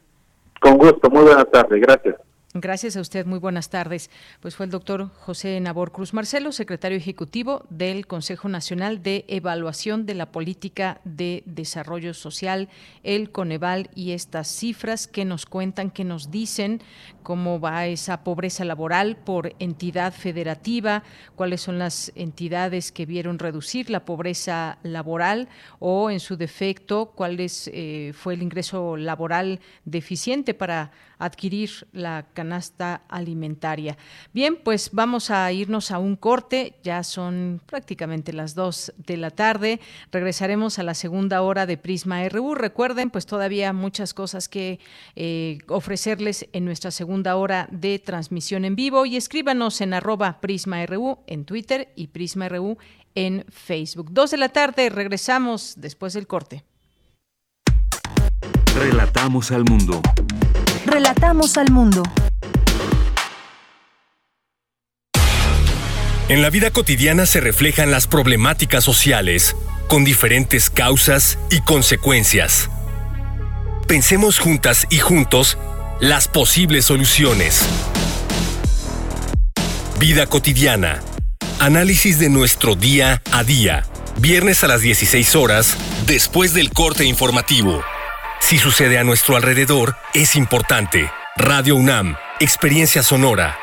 Con gusto. Muy buena tarde. Gracias. Gracias a usted, muy buenas tardes. Pues fue el doctor José Nabor Cruz Marcelo, secretario ejecutivo del Consejo Nacional de Evaluación de la Política de Desarrollo Social, el Coneval, y estas cifras que nos cuentan, que nos dicen cómo va esa pobreza laboral por entidad federativa, cuáles son las entidades que vieron reducir la pobreza laboral o, en su defecto, cuál es, eh, fue el ingreso laboral deficiente para adquirir la canasta alimentaria. Bien, pues vamos a irnos a un corte, ya son prácticamente las dos de la tarde, regresaremos a la segunda hora de Prisma RU. Recuerden, pues todavía muchas cosas que eh, ofrecerles en nuestra segunda hora de transmisión en vivo y escríbanos en arroba Prisma RU en Twitter y Prisma RU en Facebook. Dos de la tarde, regresamos después del corte. Relatamos al mundo. Relatamos al mundo. En la vida cotidiana se reflejan las problemáticas sociales, con diferentes causas y consecuencias. Pensemos juntas y juntos las posibles soluciones. Vida cotidiana. Análisis de nuestro día a día. Viernes a las 16 horas, después del corte informativo. Si sucede a nuestro alrededor, es importante. Radio UNAM, Experiencia Sonora.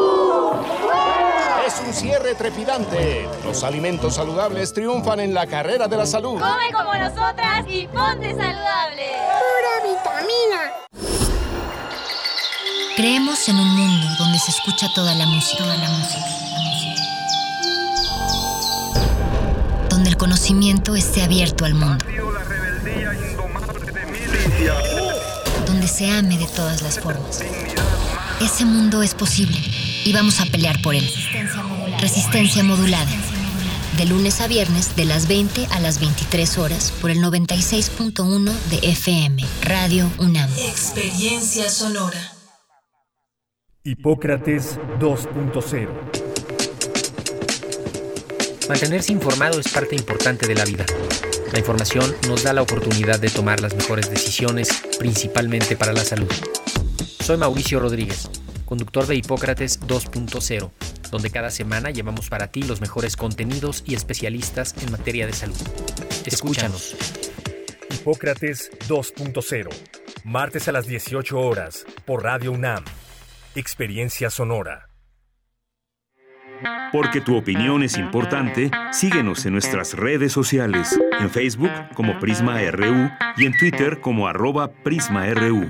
Es un cierre trepidante. Los alimentos saludables triunfan en la carrera de la salud. Come como nosotras y ponte saludable. Pura vitamina. Creemos en un mundo donde se escucha toda la música. Toda la música. Donde el conocimiento esté abierto al mundo. Donde se ame de todas las formas. Ese mundo es posible y vamos a pelear por él. Resistencia modulada. De lunes a viernes, de las 20 a las 23 horas, por el 96.1 de FM, Radio UNAM. Experiencia sonora. Hipócrates 2.0 Mantenerse informado es parte importante de la vida. La información nos da la oportunidad de tomar las mejores decisiones, principalmente para la salud. Soy Mauricio Rodríguez, conductor de Hipócrates 2.0 donde cada semana llevamos para ti los mejores contenidos y especialistas en materia de salud. Escúchanos. Hipócrates 2.0, martes a las 18 horas, por Radio UNAM. Experiencia Sonora. Porque tu opinión es importante, síguenos en nuestras redes sociales, en Facebook como Prisma RU y en Twitter como arroba PrismaRU.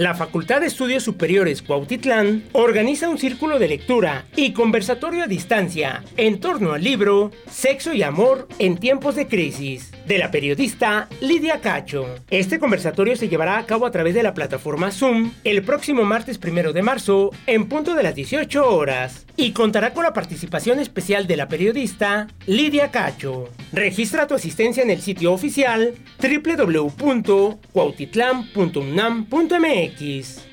La Facultad de Estudios Superiores Cuautitlán organiza un círculo de lectura y conversatorio a distancia en torno al libro Sexo y Amor en tiempos de crisis de la periodista Lidia Cacho. Este conversatorio se llevará a cabo a través de la plataforma Zoom el próximo martes primero de marzo en punto de las 18 horas y contará con la participación especial de la periodista Lidia Cacho. Registra tu asistencia en el sitio oficial www.cuautitlán.unam.mx.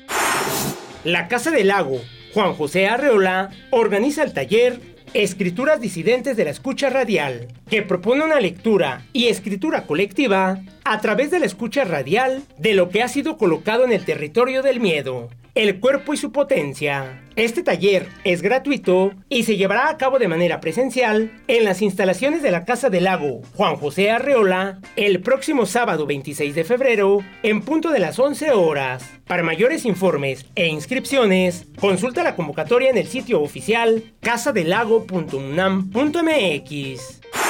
La Casa del Lago, Juan José Arreola, organiza el taller Escrituras disidentes de la escucha radial, que propone una lectura y escritura colectiva a través de la escucha radial de lo que ha sido colocado en el territorio del miedo, el cuerpo y su potencia. Este taller es gratuito y se llevará a cabo de manera presencial en las instalaciones de la Casa del Lago Juan José Arreola el próximo sábado 26 de febrero en punto de las 11 horas. Para mayores informes e inscripciones, consulta la convocatoria en el sitio oficial casadelago.unam.mx.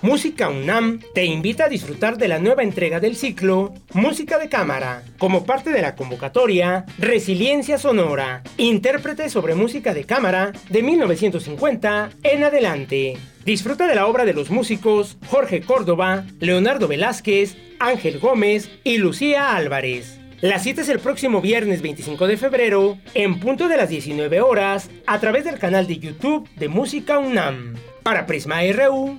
Música UNAM te invita a disfrutar de la nueva entrega del ciclo Música de Cámara, como parte de la convocatoria Resiliencia Sonora, intérprete sobre música de cámara de 1950 en adelante. Disfruta de la obra de los músicos Jorge Córdoba, Leonardo Velázquez, Ángel Gómez y Lucía Álvarez. La cita es el próximo viernes 25 de febrero, en punto de las 19 horas, a través del canal de YouTube de Música UNAM. Para Prisma RU,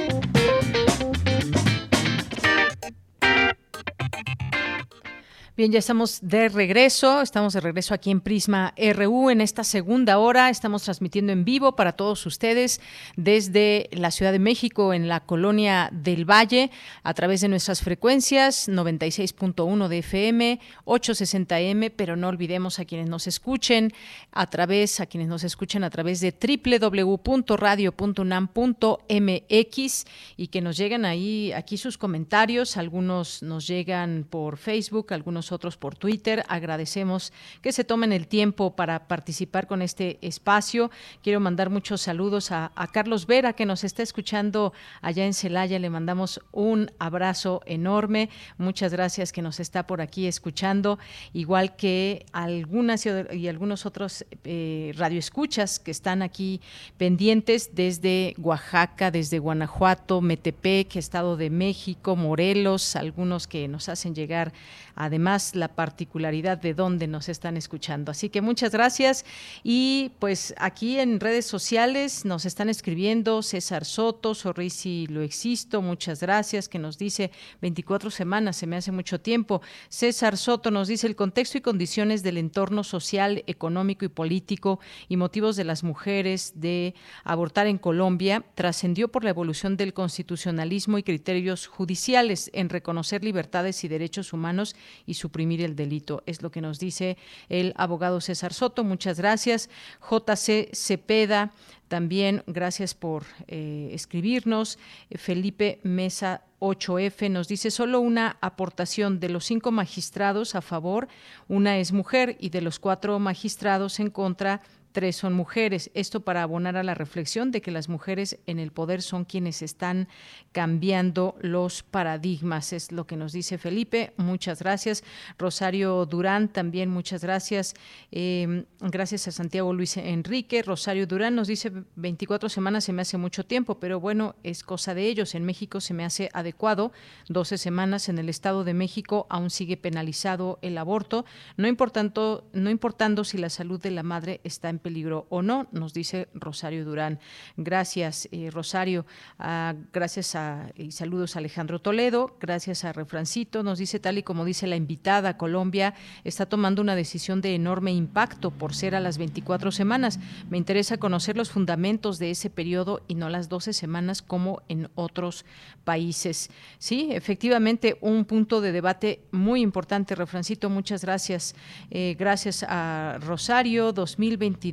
Bien, ya estamos de regreso, estamos de regreso aquí en Prisma RU en esta segunda hora, estamos transmitiendo en vivo para todos ustedes desde la Ciudad de México en la colonia del Valle a través de nuestras frecuencias 96.1 de FM, 860M, pero no olvidemos a quienes nos escuchen a través a quienes nos escuchen a través de www.radio.unam.mx y que nos llegan ahí aquí sus comentarios, algunos nos llegan por Facebook, algunos nosotros por Twitter. Agradecemos que se tomen el tiempo para participar con este espacio. Quiero mandar muchos saludos a, Carlos Vera, que nos está escuchando allá en Celaya. Le mandamos un abrazo enorme. Muchas gracias que nos está por aquí escuchando, igual que algunas y, algunos otros eh, radioescuchas que están aquí pendientes desde Oaxaca, desde Guanajuato, Metepec, Estado de México, Morelos, algunos que nos hacen llegar además la particularidad de dónde nos están escuchando. Así que muchas gracias y pues aquí en redes sociales nos están escribiendo César Soto, Sorrisi lo existo, muchas gracias, que nos dice 24 semanas, se me hace mucho tiempo. César Soto nos dice el contexto y condiciones del entorno social, económico y político y motivos de las mujeres de abortar en Colombia trascendió por la evolución del constitucionalismo y criterios judiciales en reconocer libertades y derechos humanos y suprimir el delito. Es lo que nos dice el abogado César Soto. Muchas gracias. JC Cepeda, también gracias por eh, escribirnos. Felipe Mesa 8F nos dice solo una aportación de los cinco magistrados a favor, una es mujer y de los cuatro magistrados en contra tres son mujeres. Esto para abonar a la reflexión de que las mujeres en el poder son quienes están cambiando los paradigmas. Es lo que nos dice Felipe. Muchas gracias. Rosario Durán, también muchas gracias. Eh, gracias a Santiago Luis Enrique. Rosario Durán nos dice 24 semanas se me hace mucho tiempo, pero bueno, es cosa de ellos. En México se me hace adecuado. 12 semanas en el Estado de México aún sigue penalizado el aborto, no importando, no importando si la salud de la madre está en peligro o no, nos dice Rosario Durán. Gracias, eh, Rosario. Ah, gracias a, y saludos a Alejandro Toledo. Gracias a Refrancito. Nos dice, tal y como dice la invitada, Colombia está tomando una decisión de enorme impacto por ser a las 24 semanas. Me interesa conocer los fundamentos de ese periodo y no las 12 semanas como en otros países. Sí, efectivamente, un punto de debate muy importante, Refrancito. Muchas gracias. Eh, gracias a Rosario 2022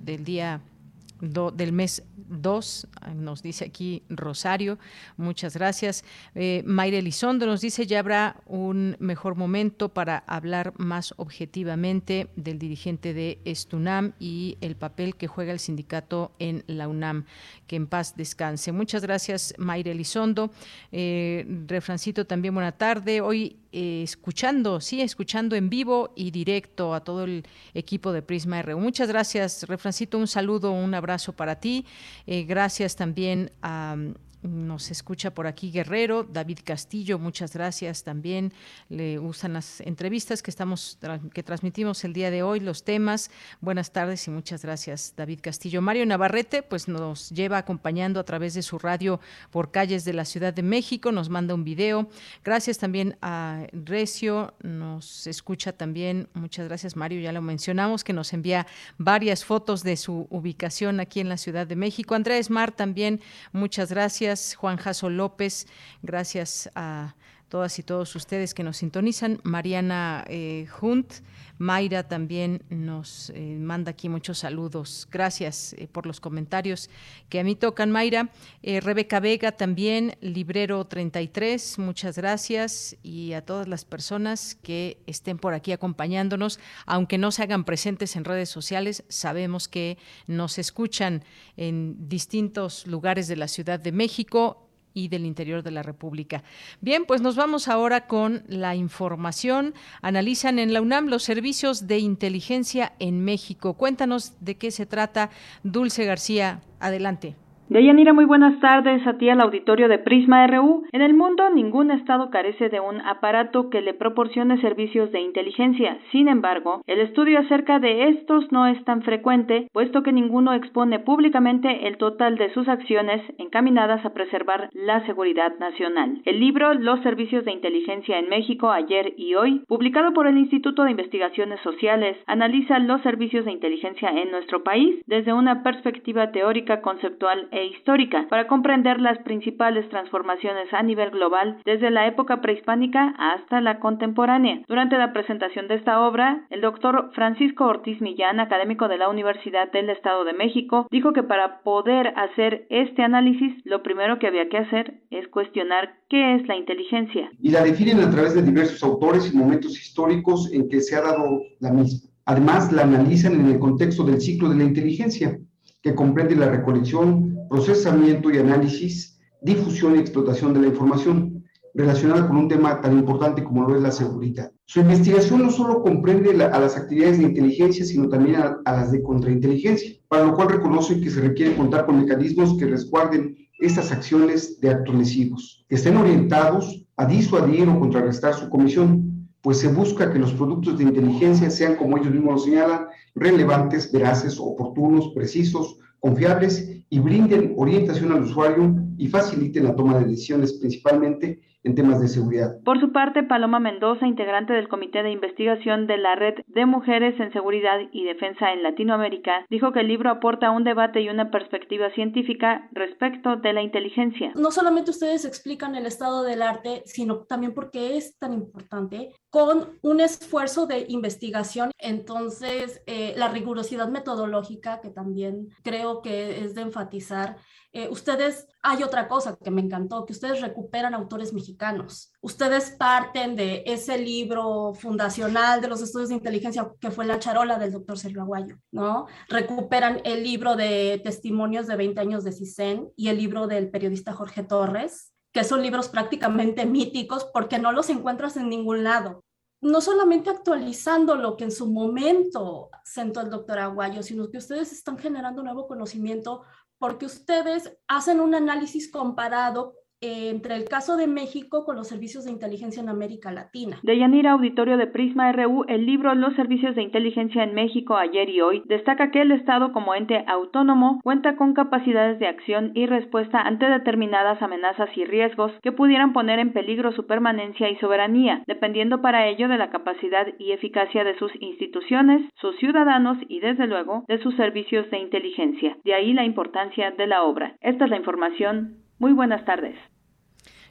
del día del mes 2, nos dice aquí Rosario, muchas gracias. Eh, Elizondo nos dice, ya habrá un mejor momento para hablar más objetivamente del dirigente de Estunam y el papel que juega el sindicato en la UNAM. Que en paz descanse. Muchas gracias, Mayra Elizondo. Eh, refrancito también, buena tarde. Hoy escuchando, sí, escuchando en vivo y directo a todo el equipo de Prisma RU. Muchas gracias, Refrancito, un saludo, un abrazo para ti. Eh, gracias también a nos escucha por aquí Guerrero, David Castillo, muchas gracias también. Le gustan las entrevistas que estamos que transmitimos el día de hoy, los temas. Buenas tardes y muchas gracias, David Castillo. Mario Navarrete, pues nos lleva acompañando a través de su radio por calles de la Ciudad de México, nos manda un video. Gracias también a Recio, nos escucha también. Muchas gracias, Mario, ya lo mencionamos, que nos envía varias fotos de su ubicación aquí en la Ciudad de México. Andrés Mar también, muchas gracias. Juan Jaso López, gracias a todas y todos ustedes que nos sintonizan. Mariana eh, Hunt, Mayra también nos eh, manda aquí muchos saludos. Gracias eh, por los comentarios que a mí tocan, Mayra. Rebeca Vega también, Librero 33, muchas gracias. Y a todas las personas que estén por aquí acompañándonos, aunque no se hagan presentes en redes sociales, sabemos que nos escuchan en distintos lugares de la Ciudad de México y del interior de la República. Bien, pues nos vamos ahora con la información. Analizan en la UNAM los servicios de inteligencia en México. Cuéntanos de qué se trata, Dulce García. Adelante. Deyanira, muy buenas tardes a ti al auditorio de Prisma RU. En el mundo, ningún estado carece de un aparato que le proporcione servicios de inteligencia. Sin embargo, el estudio acerca de estos no es tan frecuente, puesto que ninguno expone públicamente el total de sus acciones encaminadas a preservar la seguridad nacional. El libro Los servicios de inteligencia en México ayer y hoy, publicado por el Instituto de Investigaciones Sociales, analiza los servicios de inteligencia en nuestro país desde una perspectiva teórica, conceptual e histórica para comprender las principales transformaciones a nivel global desde la época prehispánica hasta la contemporánea. Durante la presentación de esta obra, el doctor Francisco Ortiz Millán, académico de la Universidad del Estado de México, dijo que para poder hacer este análisis, lo primero que había que hacer es cuestionar qué es la inteligencia. Y la definen a través de diversos autores y momentos históricos en que se ha dado la misma. Además, la analizan en el contexto del ciclo de la inteligencia, que comprende la recolección, procesamiento y análisis, difusión y explotación de la información relacionada con un tema tan importante como lo es la seguridad. Su investigación no solo comprende a las actividades de inteligencia, sino también a, las de contrainteligencia, para lo cual reconoce que se requiere contar con mecanismos que resguarden estas acciones de actos lesivos, que estén orientados a disuadir o contrarrestar su comisión, pues se busca que los productos de inteligencia sean, como ellos mismos lo señalan, relevantes, veraces, oportunos, precisos, confiables y brinden orientación al usuario y faciliten la toma de decisiones, principalmente en temas de seguridad. Por su parte, Paloma Mendoza, integrante del Comité de Investigación de la Red de Mujeres en Seguridad y Defensa en Latinoamérica, dijo que el libro aporta un debate y una perspectiva científica respecto de la inteligencia. No solamente ustedes explican el estado del arte, sino también por qué es tan importante con un esfuerzo de investigación. Entonces, eh, la rigurosidad metodológica, que también creo que es de enfatizar. Eh, ustedes, hay otra cosa que me encantó, que ustedes recuperan autores mexicanos. Ustedes parten de ese libro fundacional de los estudios de inteligencia que fue La Charola del doctor Sergio Aguayo, ¿no? Recuperan el libro de testimonios de 20 años de CISEN y el libro del periodista Jorge Torres que son libros prácticamente míticos porque no los encuentras en ningún lado. No solamente actualizando lo que en su momento sentó el doctor Aguayo, sino que ustedes están generando nuevo conocimiento porque ustedes hacen un análisis comparado entre el caso de México con los servicios de inteligencia en América Latina. De Yanira Auditorio de Prisma RU, el libro Los servicios de inteligencia en México ayer y hoy destaca que el Estado como ente autónomo cuenta con capacidades de acción y respuesta ante determinadas amenazas y riesgos que pudieran poner en peligro su permanencia y soberanía, dependiendo para ello de la capacidad y eficacia de sus instituciones, sus ciudadanos y desde luego de sus servicios de inteligencia. De ahí la importancia de la obra. Esta es la información. Muy buenas tardes.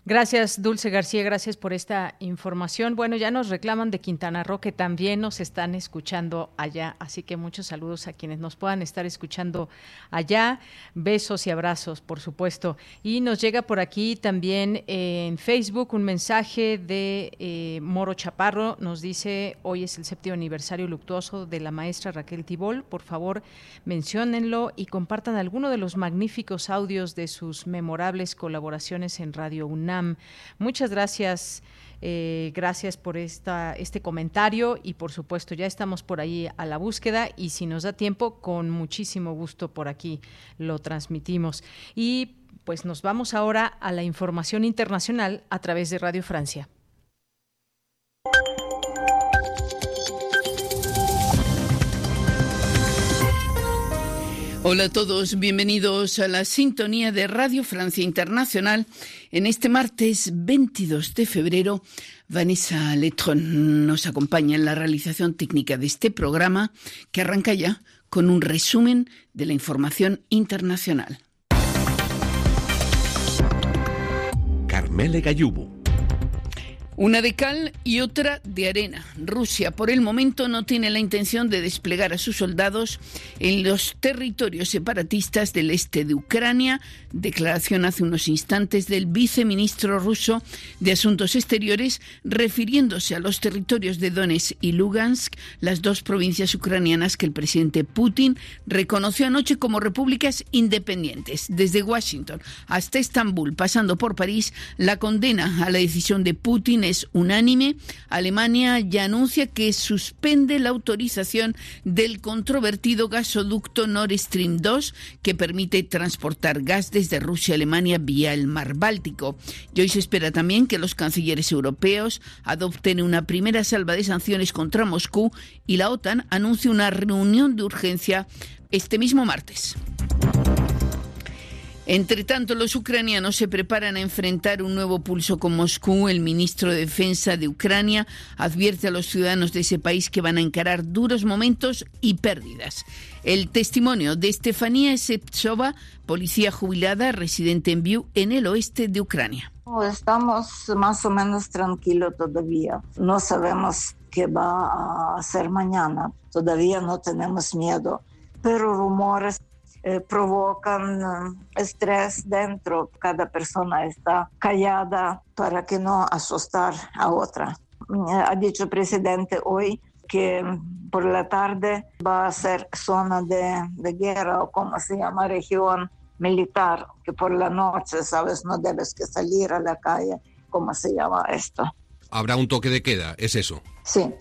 Gracias, Dulce García, gracias por esta información. Bueno, ya nos reclaman de Quintana Roo que también nos están escuchando allá, así que muchos saludos a quienes nos puedan estar escuchando allá. Besos y abrazos, por supuesto. Y nos llega por aquí también en Facebook un mensaje de eh, Moro Chaparro. Nos dice, hoy es el séptimo aniversario luctuoso de la maestra Raquel Tibol. Por favor, menciónenlo y compartan alguno de los magníficos audios de sus memorables colaboraciones en Radio UNAM Muchas gracias. Eh, gracias por esta, este comentario y por supuesto ya estamos por ahí a la búsqueda y si nos da tiempo, con muchísimo gusto por aquí lo transmitimos. Y pues nos vamos ahora a la información internacional a través de Radio Francia. Hola a todos, bienvenidos a la sintonía de Radio Francia Internacional. En este martes 22 de febrero, Vanessa Letron nos acompaña en la realización técnica de este programa que arranca ya con un resumen de la información internacional. Carmele Gallubo. Una de cal y otra de arena. Rusia por el momento no tiene la intención de desplegar a sus soldados en los territorios separatistas del este de Ucrania. Declaración hace unos instantes del viceministro ruso de Asuntos Exteriores refiriéndose a los territorios de Donetsk y Lugansk, las dos provincias ucranianas que el presidente Putin reconoció anoche como repúblicas independientes. Desde Washington hasta Estambul, pasando por París, la condena a la decisión de Putin es unánime. Alemania ya anuncia que suspende la autorización del controvertido gasoducto Nord Stream 2 que permite transportar gas desde Rusia a Alemania vía el mar Báltico. Y hoy se espera también que los cancilleres europeos adopten una primera salva de sanciones contra Moscú y la OTAN anuncie una reunión de urgencia este mismo martes. Entre tanto, los ucranianos se preparan a enfrentar un nuevo pulso con Moscú. El ministro de Defensa de Ucrania advierte a los ciudadanos de ese país que van a encarar duros momentos y pérdidas. El testimonio de Estefanía Septsova, policía jubilada residente en Viu, en el oeste de Ucrania. Estamos más o menos tranquilos todavía. No sabemos qué va a hacer mañana. Todavía no tenemos miedo, pero rumores eh, provocan eh, estrés dentro. Cada persona está callada para que no asustar a otra. Ha dicho el presidente hoy que por la tarde va a ser zona de, de guerra o como se llama región militar, que por la noche, sabes, no debes que salir a la calle, ¿cómo se llama esto? Habrá un toque de queda, ¿es eso? Sí.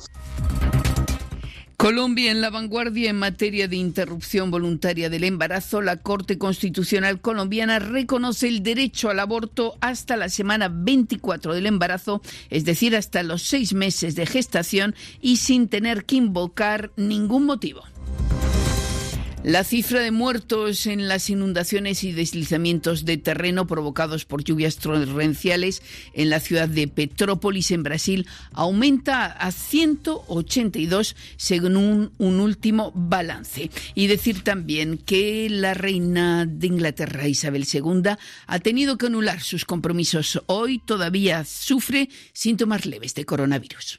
Colombia en la vanguardia en materia de interrupción voluntaria del embarazo. La Corte Constitucional colombiana reconoce el derecho al aborto hasta la semana 24 del embarazo, es decir, hasta los seis meses de gestación y sin tener que invocar ningún motivo. La cifra de muertos en las inundaciones y deslizamientos de terreno provocados por lluvias torrenciales en la ciudad de Petrópolis, en Brasil, aumenta a 182 según un, un último balance. Y decir también que la reina de Inglaterra, Isabel II, ha tenido que anular sus compromisos. Hoy todavía sufre síntomas leves de coronavirus.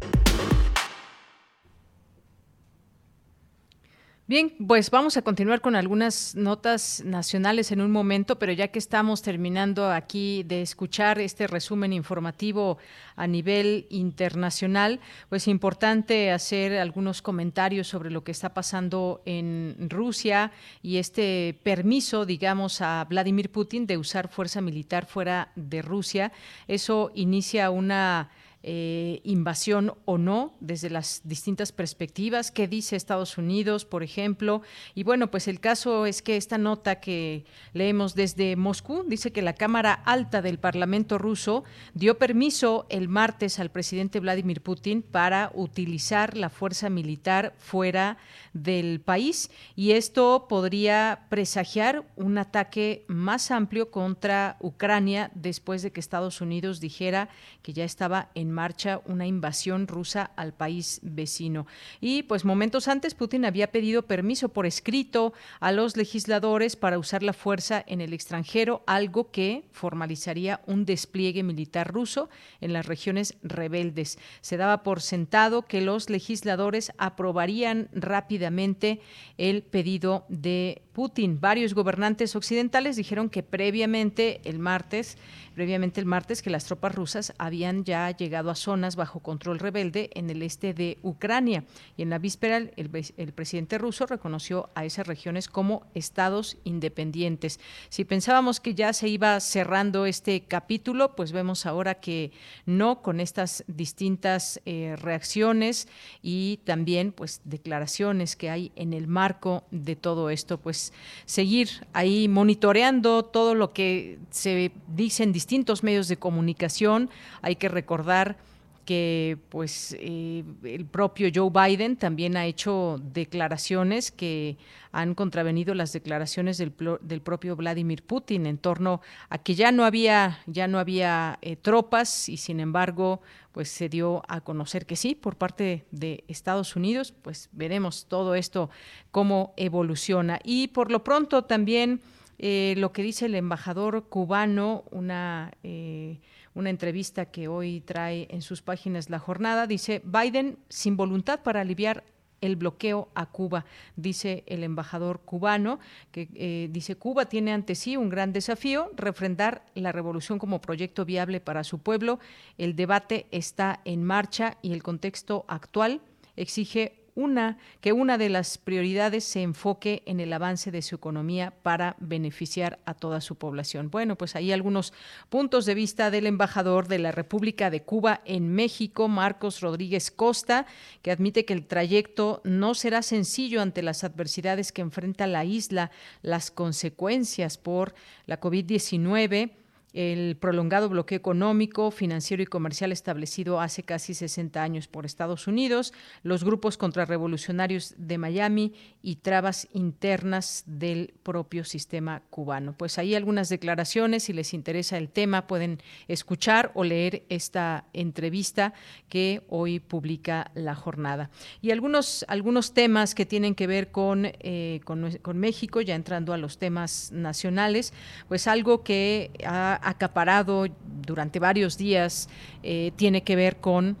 Bien, pues vamos a continuar con algunas notas nacionales en un momento, pero ya que estamos terminando aquí de escuchar este resumen informativo a nivel internacional, pues importante hacer algunos comentarios sobre lo que está pasando en Rusia y este permiso, digamos, a Vladimir Putin de usar fuerza militar fuera de Rusia. Eso inicia una eh, invasión o no, desde las distintas perspectivas. ¿Qué dice Estados Unidos, por ejemplo? Y bueno, pues el caso es que esta nota que leemos desde Moscú dice que la Cámara Alta del Parlamento ruso dio permiso el martes al presidente Vladimir Putin para utilizar la fuerza militar fuera del país y esto podría presagiar un ataque más amplio contra Ucrania después de que Estados Unidos dijera que ya estaba en marcha una invasión rusa al país vecino. Y pues momentos antes Putin había pedido permiso por escrito a los legisladores para usar la fuerza en el extranjero, algo que formalizaría un despliegue militar ruso en las regiones rebeldes. Se daba por sentado que los legisladores aprobarían rápidamente el pedido de Putin. Varios gobernantes occidentales dijeron que previamente el martes previamente el martes que las tropas rusas habían ya llegado a zonas bajo control rebelde en el este de Ucrania. Y en la víspera el, presidente ruso reconoció a esas regiones como estados independientes. Si pensábamos que ya se iba cerrando este capítulo, pues vemos ahora que no, con estas distintas eh, reacciones y también pues declaraciones que hay en el marco de todo esto, pues seguir ahí monitoreando todo lo que se dice en distintos medios de comunicación. Hay que recordar que pues eh, el propio Joe Biden también ha hecho declaraciones que han contravenido las declaraciones del, del propio Vladimir Putin en torno a que ya no había ya no había eh, tropas y sin embargo pues se dio a conocer que sí por parte de Estados Unidos. Pues veremos todo esto cómo evoluciona. Y por lo pronto también eh, lo que dice el embajador cubano, una, eh, una entrevista que hoy trae en sus páginas la jornada, dice, Biden sin voluntad para aliviar el bloqueo a Cuba, dice el embajador cubano, que eh, dice Cuba tiene ante sí un gran desafío, refrendar la revolución como proyecto viable para su pueblo. El debate está en marcha y el contexto actual exige una, que una de las prioridades se enfoque en el avance de su economía para beneficiar a toda su población. Bueno, pues ahí algunos puntos de vista del embajador de la República de Cuba en México, Marcos Rodríguez Costa, que admite que el trayecto no será sencillo ante las adversidades que enfrenta la isla, las consecuencias por la COVID-19 el prolongado bloqueo económico, financiero y comercial establecido hace casi 60 años por Estados Unidos, los grupos contrarrevolucionarios de Miami y trabas internas del propio sistema cubano. Pues ahí algunas declaraciones, si les interesa el tema, pueden escuchar o leer esta entrevista que hoy publica la jornada. Y algunos, algunos temas que tienen que ver con, eh, con, con México, ya entrando a los temas nacionales, pues algo que ha acaparado durante varios días eh, tiene que ver con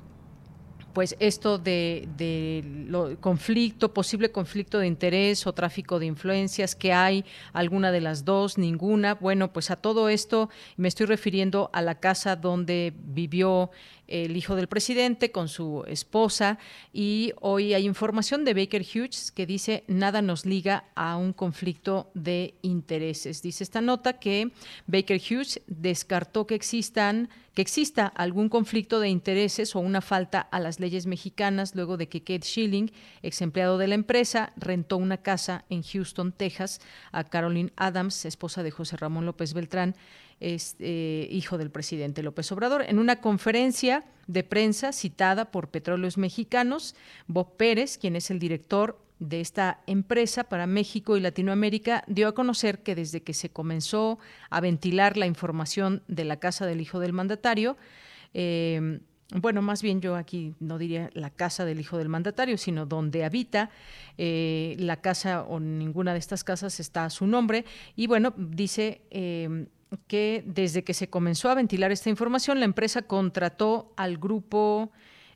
pues esto de, conflicto, posible conflicto de interés o tráfico de influencias, que hay alguna de las dos, ninguna. Bueno, pues a todo esto me estoy refiriendo a la casa donde vivió el hijo del presidente con su esposa y hoy hay información de Baker Hughes que dice nada nos liga a un conflicto de intereses. Dice esta nota que Baker Hughes descartó que existan que exista algún conflicto de intereses o una falta a las leyes mexicanas luego de que Kate Schilling, ex empleado de la empresa, rentó una casa en Houston, Texas, a Caroline Adams, esposa de José Ramón López Beltrán, es, eh, hijo del presidente López Obrador. En una conferencia de prensa citada por Petróleos Mexicanos, Bob Pérez, quien es el director de esta empresa para México y Latinoamérica dio a conocer que desde que se comenzó a ventilar la información de la casa del hijo del mandatario, eh, bueno, más bien yo aquí no diría la casa del hijo del mandatario, sino donde habita. Eh, la casa o ninguna de estas casas está a su nombre. Y bueno, dice que desde que se comenzó a ventilar esta información, la empresa contrató al grupo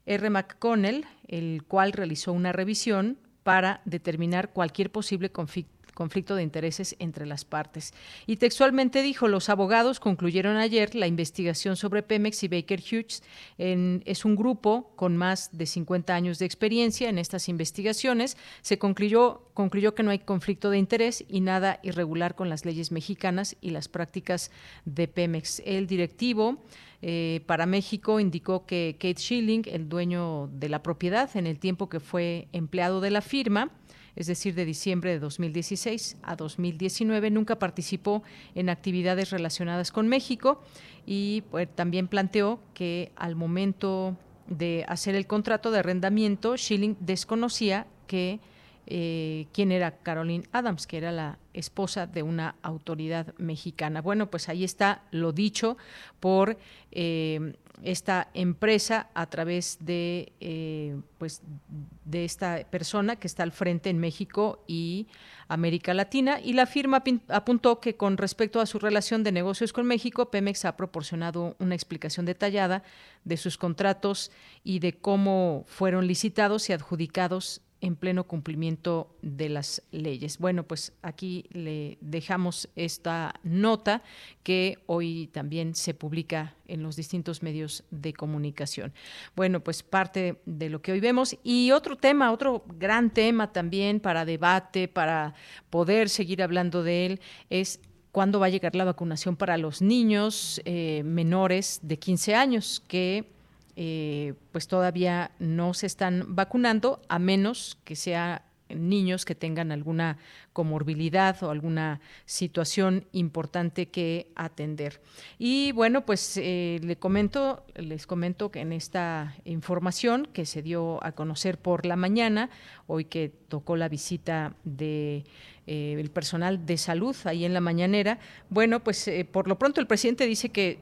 R. McConnell, el cual realizó una revisión para determinar cualquier posible conflicto conflicto de intereses entre las partes. Y textualmente dijo, los abogados concluyeron ayer la investigación sobre Pemex y Baker Hughes. es un grupo con más de 50 años de experiencia en estas investigaciones. Se concluyó, concluyó que no hay conflicto de interés y nada irregular con las leyes mexicanas y las prácticas de Pemex. El directivo eh, para México indicó que Kate Schilling, el dueño de la propiedad en el tiempo que fue empleado de la firma, es decir, de diciembre de 2016 a 2019, nunca participó en actividades relacionadas con México y pues, también planteó que al momento de hacer el contrato de arrendamiento, Schilling desconocía que eh, quién era Caroline Adams, que era la esposa de una autoridad mexicana. Bueno, pues ahí está lo dicho por eh, esta empresa a través de, eh, pues, de esta persona que está al frente en México y América Latina. Y la firma apuntó que con respecto a su relación de negocios con México, Pemex ha proporcionado una explicación detallada de sus contratos y de cómo fueron licitados y adjudicados en pleno cumplimiento de las leyes. Bueno, pues aquí le dejamos esta nota que hoy también se publica en los distintos medios de comunicación. Bueno, pues parte de lo que hoy vemos y otro tema, otro gran tema también para debate, para poder seguir hablando de él, es cuándo va a llegar la vacunación para los niños eh, menores de 15 años que eh, pues todavía no se están vacunando, a menos que sea niños que tengan alguna comorbilidad o alguna situación importante que atender. Y bueno, pues eh, le comento, les comento que en esta información que se dio a conocer por la mañana, hoy que tocó la visita de eh, el personal de salud ahí en la mañanera. Bueno, pues eh, por lo pronto el presidente dice que,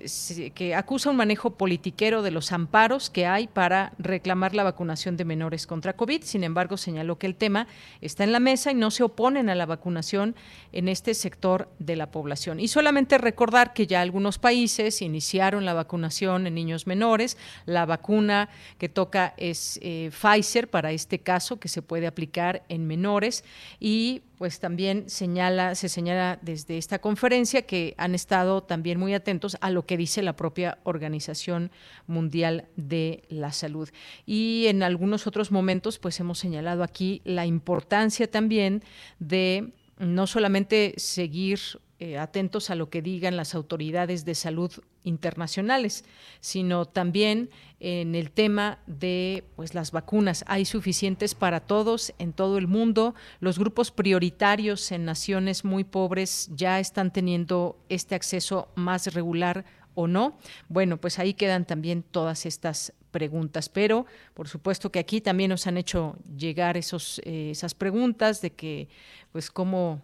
que acusa un manejo politiquero de los amparos que hay para reclamar la vacunación de menores contra COVID. Sin embargo, señaló que el tema está en la mesa y no se oponen a la vacunación en este sector de la población. Y solamente recordar que ya algunos países iniciaron la vacunación en niños menores. La vacuna que toca es eh, Pfizer para este caso, que se puede aplicar en menores. Y pues también señala, se señala desde esta conferencia que han estado también muy atentos a lo que dice la propia Organización Mundial de la Salud. Y en algunos otros momentos, pues hemos señalado aquí la importancia también de no solamente seguir eh, atentos a lo que digan las autoridades de salud internacionales, sino también en el tema de pues las vacunas. Hay suficientes para todos en todo el mundo. Los grupos prioritarios en naciones muy pobres ya están teniendo este acceso más regular o no. Bueno, pues ahí quedan también todas estas preguntas, pero por supuesto que aquí también nos han hecho llegar esos, eh, esas preguntas de que, pues, cómo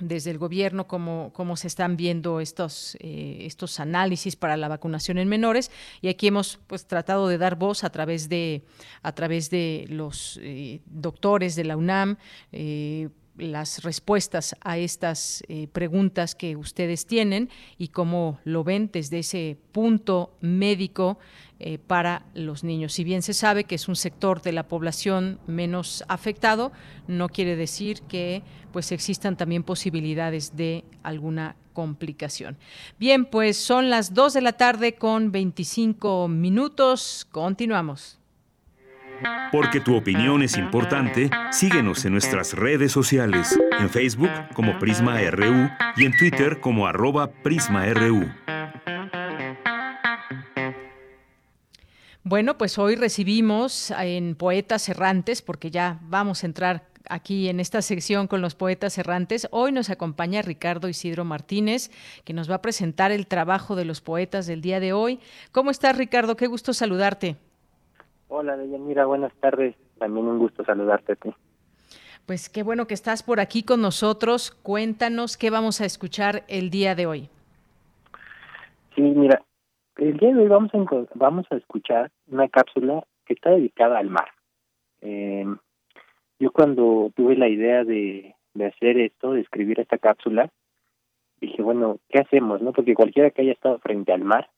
desde el gobierno cómo, cómo se están viendo estos, eh, estos análisis para la vacunación en menores. Y aquí hemos pues tratado de dar voz a través de a través de los eh, doctores de la UNAM eh, las respuestas a estas preguntas que ustedes tienen y cómo lo ven desde ese punto médico eh, para los niños. Si bien se sabe que es un sector de la población menos afectado, no quiere decir que pues existan también posibilidades de alguna complicación. Bien, pues son las 2 de la tarde con 25 minutos. Continuamos. Porque tu opinión es importante, síguenos en nuestras redes sociales, en Facebook como Prisma RU y en Twitter como arroba PrismaRU. Bueno, pues hoy recibimos en Poetas Errantes, porque ya vamos a entrar aquí en esta sección con los poetas errantes. Hoy nos acompaña Ricardo Isidro Martínez, que nos va a presentar el trabajo de los poetas del día de hoy. ¿Cómo estás, Ricardo? Qué gusto saludarte. Hola, Mira, buenas tardes. También un gusto saludarte a ti. Pues qué bueno que estás por aquí con nosotros. Cuéntanos qué vamos a escuchar el día de hoy. Sí, mira, el día de hoy vamos a, vamos a escuchar una cápsula que está dedicada al mar. Eh, yo cuando tuve la idea de, de hacer esto, de escribir esta cápsula, dije, bueno, ¿qué hacemos? no Porque cualquiera que haya estado frente al mar,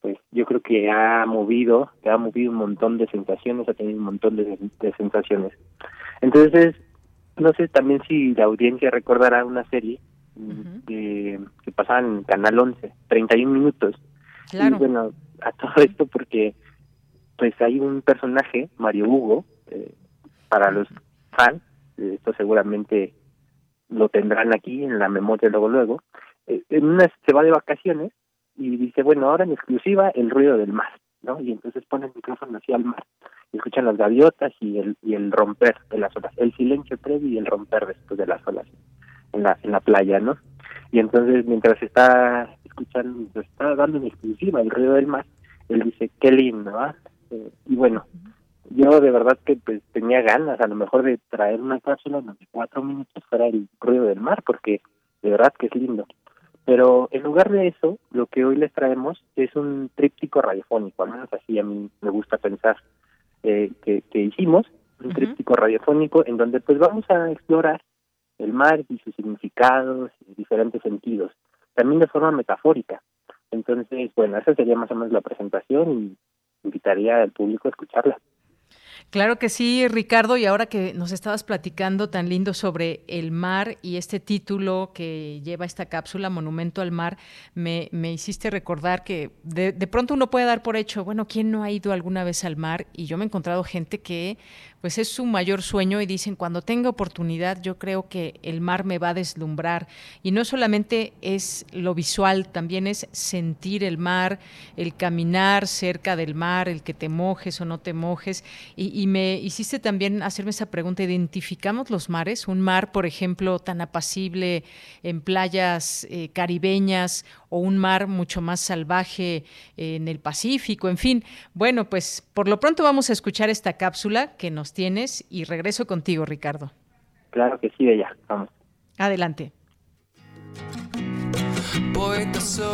pues yo creo que ha movido, que ha movido un montón de sensaciones, ha tenido un montón de, de sensaciones. Entonces, no sé también si la audiencia recordará una serie que, que pasaba en Canal 11, 31 minutos. Claro. Y bueno, a todo esto porque pues hay un personaje, Mario Hugo, eh, para los fans, eh, esto seguramente lo tendrán aquí en la memoria luego luego, eh, en una se va de vacaciones y dice, bueno, ahora en exclusiva el ruido del mar, ¿no? Y entonces pone el micrófono hacia el mar, y escuchan las gaviotas y el, y el romper de las olas, el silencio previo y el romper después de las olas en la, en la playa, ¿no? Y entonces mientras está escuchando, está dando en exclusiva el ruido del mar, él dice, qué lindo, ¿ah? Eh, y bueno, yo de verdad que pues tenía ganas a lo mejor de traer una cápsula donde cuatro minutos fuera el ruido del mar, porque de verdad que es lindo. Pero en lugar de eso, lo que hoy les traemos es un tríptico radiofónico, al menos así a mí me gusta pensar eh, que, que hicimos, un tríptico radiofónico en donde pues vamos a explorar el mar y sus significados y diferentes sentidos, también de forma metafórica. Entonces, bueno, esa sería más o menos la presentación y invitaría al público a escucharla. Claro que sí, Ricardo, y ahora que nos estabas platicando tan lindo sobre el mar y este título que lleva esta cápsula, Monumento al Mar, me, me hiciste recordar que de, de, pronto uno puede dar por hecho, bueno, ¿quién no ha ido alguna vez al mar? Y yo me he encontrado gente que pues es su mayor sueño y dicen, cuando tenga oportunidad, yo creo que el mar me va a deslumbrar. Y no solamente es lo visual, también es sentir el mar, el caminar cerca del mar, el que te mojes o no te mojes. Y, y me hiciste también hacerme esa pregunta, ¿identificamos los mares? Un mar, por ejemplo, tan apacible en playas eh, caribeñas o un mar mucho más salvaje en el Pacífico, en fin. Bueno, pues por lo pronto vamos a escuchar esta cápsula que nos tienes y regreso contigo, Ricardo. Claro que sí, ella. Vamos. Adelante. Poeta soy,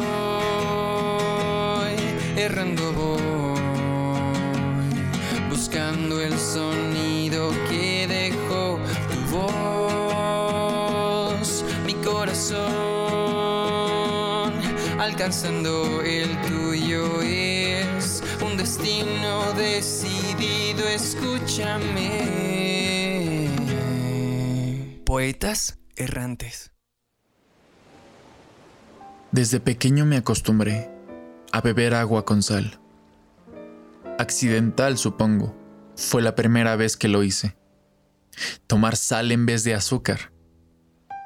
errando voy, buscando el sonido que dejó tu voz, mi corazón, alcanzando el tuyo es un destino decidido, escúchame. Poetas errantes. Desde pequeño me acostumbré a beber agua con sal. Accidental, supongo, fue la primera vez que lo hice. Tomar sal en vez de azúcar.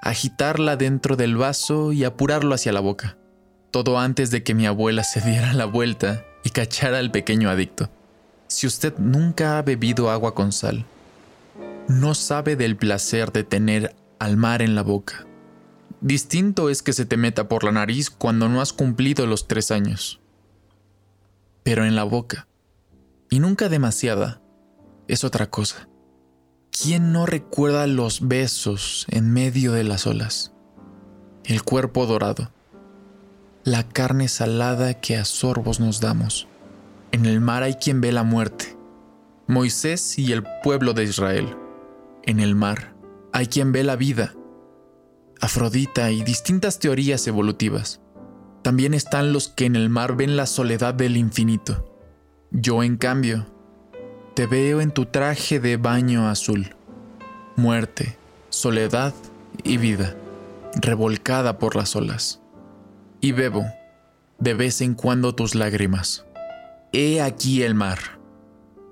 Agitarla dentro del vaso y apurarlo hacia la boca. Todo antes de que mi abuela se diera la vuelta y cachara al pequeño adicto. Si usted nunca ha bebido agua con sal, no sabe del placer de tener al mar en la boca. Distinto es que se te meta por la nariz cuando no has cumplido los tres años. Pero en la boca, y nunca demasiada, es otra cosa. ¿Quién no recuerda los besos en medio de las olas? El cuerpo dorado, la carne salada que a sorbos nos damos. En el mar hay quien ve la muerte, Moisés y el pueblo de Israel. En el mar hay quien ve la vida, Afrodita y distintas teorías evolutivas. También están los que en el mar ven la soledad del infinito. Yo, en cambio, te veo en tu traje de baño azul. Muerte, soledad y vida, revolcada por las olas. Y bebo, de vez en cuando, tus lágrimas. He aquí el mar,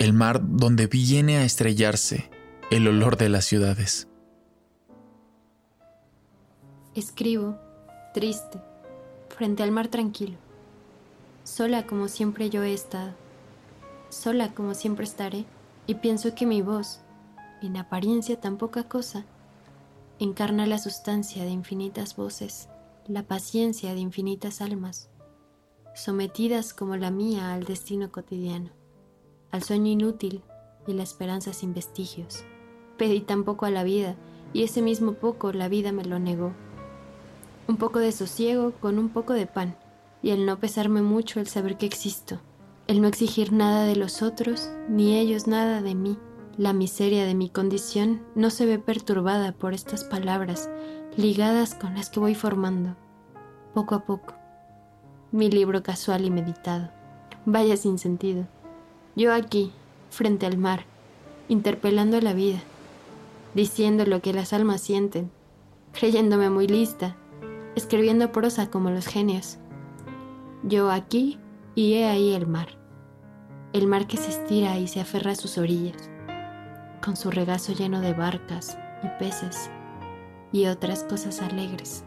el mar donde viene a estrellarse el olor de las ciudades. Escribo, triste, frente al mar tranquilo, sola como siempre yo he estado, sola como siempre estaré, y pienso que mi voz, en apariencia tan poca cosa, encarna la sustancia de infinitas voces, la paciencia de infinitas almas, sometidas como la mía al destino cotidiano, al sueño inútil y la esperanza sin vestigios. Pedí tan poco a la vida, y ese mismo poco la vida me lo negó un poco de sosiego con un poco de pan, y el no pesarme mucho el saber que existo, el no exigir nada de los otros, ni ellos nada de mí. La miseria de mi condición no se ve perturbada por estas palabras ligadas con las que voy formando, poco a poco, mi libro casual y meditado. Vaya sin sentido. Yo aquí, frente al mar, interpelando la vida, diciendo lo que las almas sienten, creyéndome muy lista, escribiendo prosa como los genios. Yo aquí y he ahí el mar, el mar que se estira y se aferra a sus orillas, con su regazo lleno de barcas y peces y otras cosas alegres.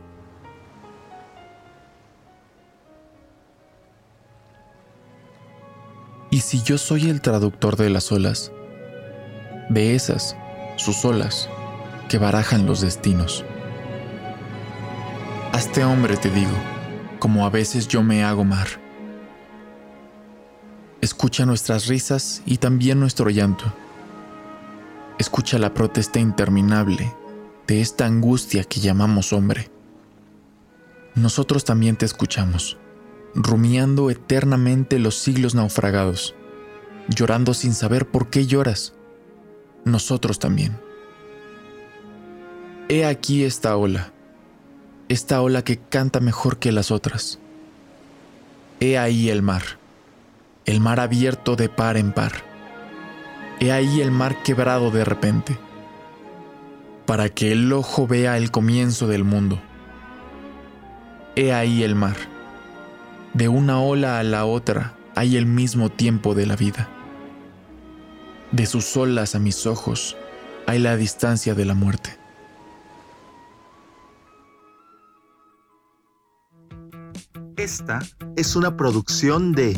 ¿Y si yo soy el traductor de las olas? De esas, sus olas, que barajan los destinos. Hazte hombre, te digo, como a veces yo me hago mar. Escucha nuestras risas y también nuestro llanto. Escucha la protesta interminable de esta angustia que llamamos hombre. Nosotros también te escuchamos rumiando eternamente los siglos naufragados, llorando sin saber por qué lloras. Nosotros también. He aquí esta ola, esta ola que canta mejor que las otras. He ahí el mar, el mar abierto de par en par. He ahí el mar quebrado de repente, para que el ojo vea el comienzo del mundo. He ahí el mar de una ola a la otra hay el mismo tiempo de la vida. De sus olas a mis ojos hay la distancia de la muerte. Esta es una producción de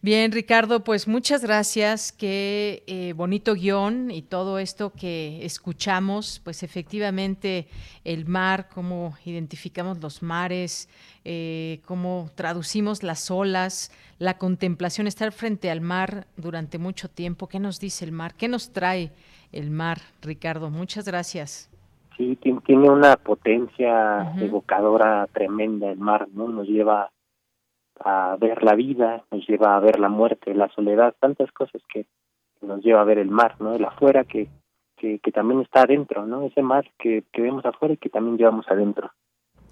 Bien, Ricardo, pues muchas gracias. Qué eh, bonito guion y todo esto que escuchamos, pues efectivamente el mar, cómo identificamos los mares, eh, cómo traducimos las olas, la contemplación, estar frente al mar durante mucho tiempo. ¿Qué nos dice el mar? ¿Qué nos trae el mar, Ricardo. Muchas gracias. Sí, tiene una potencia evocadora tremenda el mar, ¿no? Nos lleva a ver la vida, nos lleva a ver la muerte, la soledad, tantas cosas que nos lleva a ver el mar, ¿no? El afuera que, que, que también está adentro, ¿no? Ese mar que, que vemos afuera y que también llevamos adentro.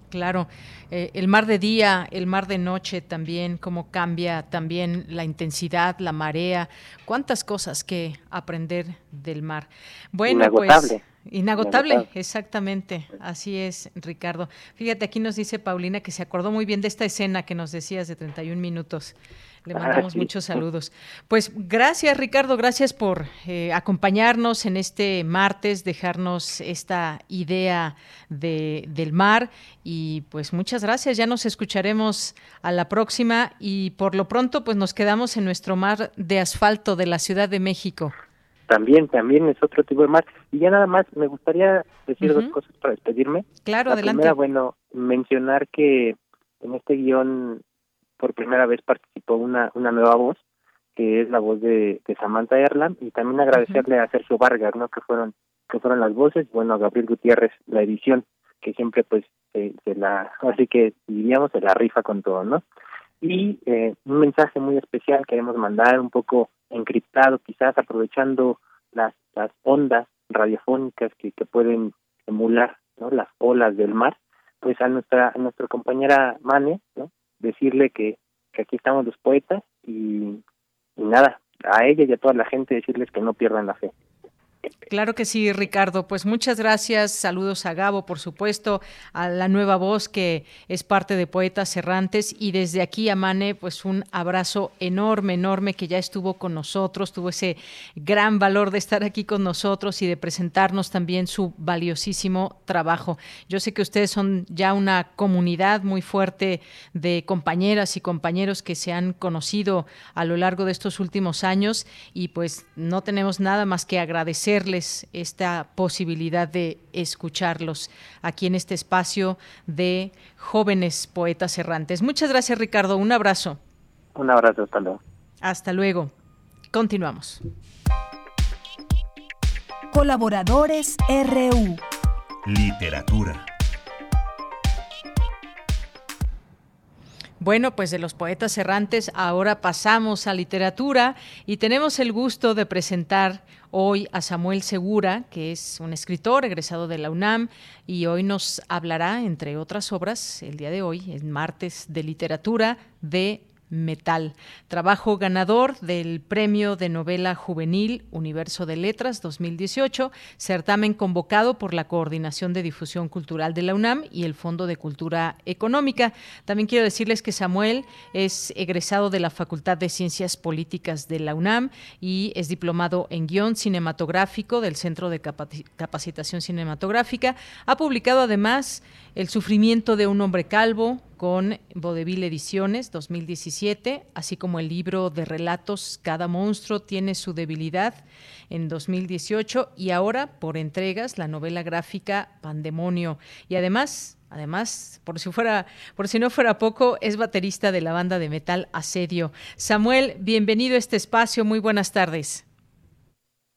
Claro, eh, el mar de día, el mar de noche también, cómo cambia también la intensidad, la marea, cuántas cosas que aprender del mar. Bueno, pues inagotable. Inagotable, exactamente. Así es, Ricardo. Fíjate, aquí nos dice Paulina que se acordó muy bien de esta escena que nos decías de 31 minutos. Le ah, mandamos muchos saludos. Pues gracias, Ricardo, gracias por eh, acompañarnos en este martes, dejarnos esta idea de, del mar y pues muchas gracias. Ya nos escucharemos a la próxima y por lo pronto pues nos quedamos en nuestro mar de asfalto de la Ciudad de México. También, también es otro tipo de mar. Y ya nada más me gustaría decir dos cosas para despedirme. Claro, la adelante. Primera, bueno, mencionar que en este guion por primera vez participó una, una nueva voz, que es la voz de, de Samantha Erland, y también agradecerle a Sergio Vargas, ¿no? que fueron que fueron las voces, bueno, a Gabriel Gutiérrez, la edición, que siempre pues se, la, así que diríamos, se la rifa con todo, ¿no? Y eh, un mensaje muy especial queremos mandar, un poco encriptado, quizás aprovechando las, las ondas radiofónicas que, que pueden emular ¿no? las olas del mar, pues a nuestra a nuestra compañera Mane, ¿no? decirle que, que aquí estamos los poetas y, y nada, a ella y a toda la gente decirles que no pierdan la fe. Claro que sí, Ricardo. Pues muchas gracias. Saludos a Gabo, por supuesto, a la nueva voz que es parte de Poetas Errantes. Y desde aquí a Mane, pues un abrazo enorme, enorme que ya estuvo con nosotros, tuvo ese gran valor de estar aquí con nosotros y de presentarnos también su valiosísimo trabajo. Yo sé que ustedes son ya una comunidad muy fuerte de compañeras y compañeros que se han conocido a lo largo de estos últimos años y pues no tenemos nada más que agradecer esta posibilidad de escucharlos aquí en este espacio de jóvenes poetas errantes. Muchas gracias, Ricardo. Un abrazo. Un abrazo, hasta luego. Hasta luego. Continuamos. Colaboradores RU. Literatura. Bueno, pues de los poetas errantes ahora pasamos a literatura y tenemos el gusto de presentar hoy a Samuel Segura, que es un escritor egresado de la UNAM y hoy nos hablará, entre otras obras, el día de hoy, en martes de literatura, de Metal. Trabajo ganador del Premio de Novela Juvenil Universo de Letras 2018, certamen convocado por la Coordinación de Difusión Cultural de la UNAM y el Fondo de Cultura Económica. También quiero decirles que Samuel es egresado de la Facultad de Ciencias Políticas de la UNAM y es diplomado en guion cinematográfico del Centro de Capacitación Cinematográfica. Ha publicado además El sufrimiento de un hombre calvo, con Vodevil Ediciones 2017, así como el libro de relatos Cada monstruo tiene su debilidad en 2018 y ahora por entregas la novela gráfica Pandemonio y además Además, por si fuera, por si no fuera poco, es baterista de la banda de metal Asedio. Samuel, bienvenido a este espacio. Muy buenas tardes.